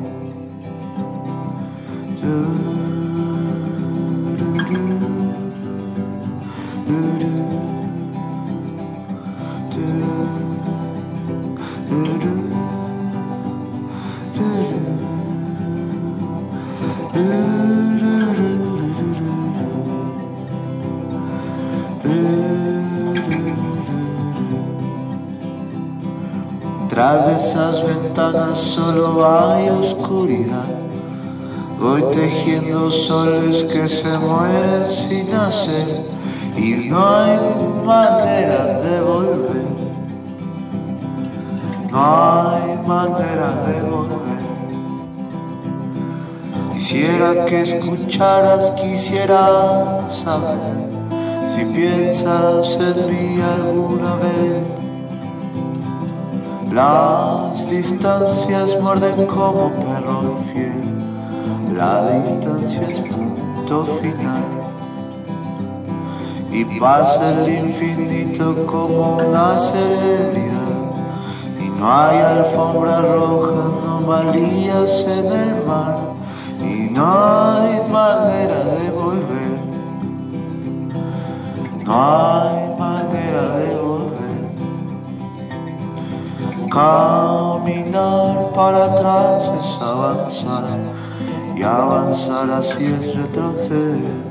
Esas ventanas solo hay oscuridad. Voy tejiendo soles que se mueren sin nacer y no hay manera de volver. No hay manera de volver. Quisiera que escucharas, quisiera saber si piensas en mí alguna vez. Las distancias muerden como perro infiel. La distancia es punto final. Y pasa el infinito como una celebridad. Y no hay alfombra roja, anomalías en el mar. Y no hay manera de volver. No hay manera de volver. Caminar para atrás es avanzar y avanzar así es retroceder.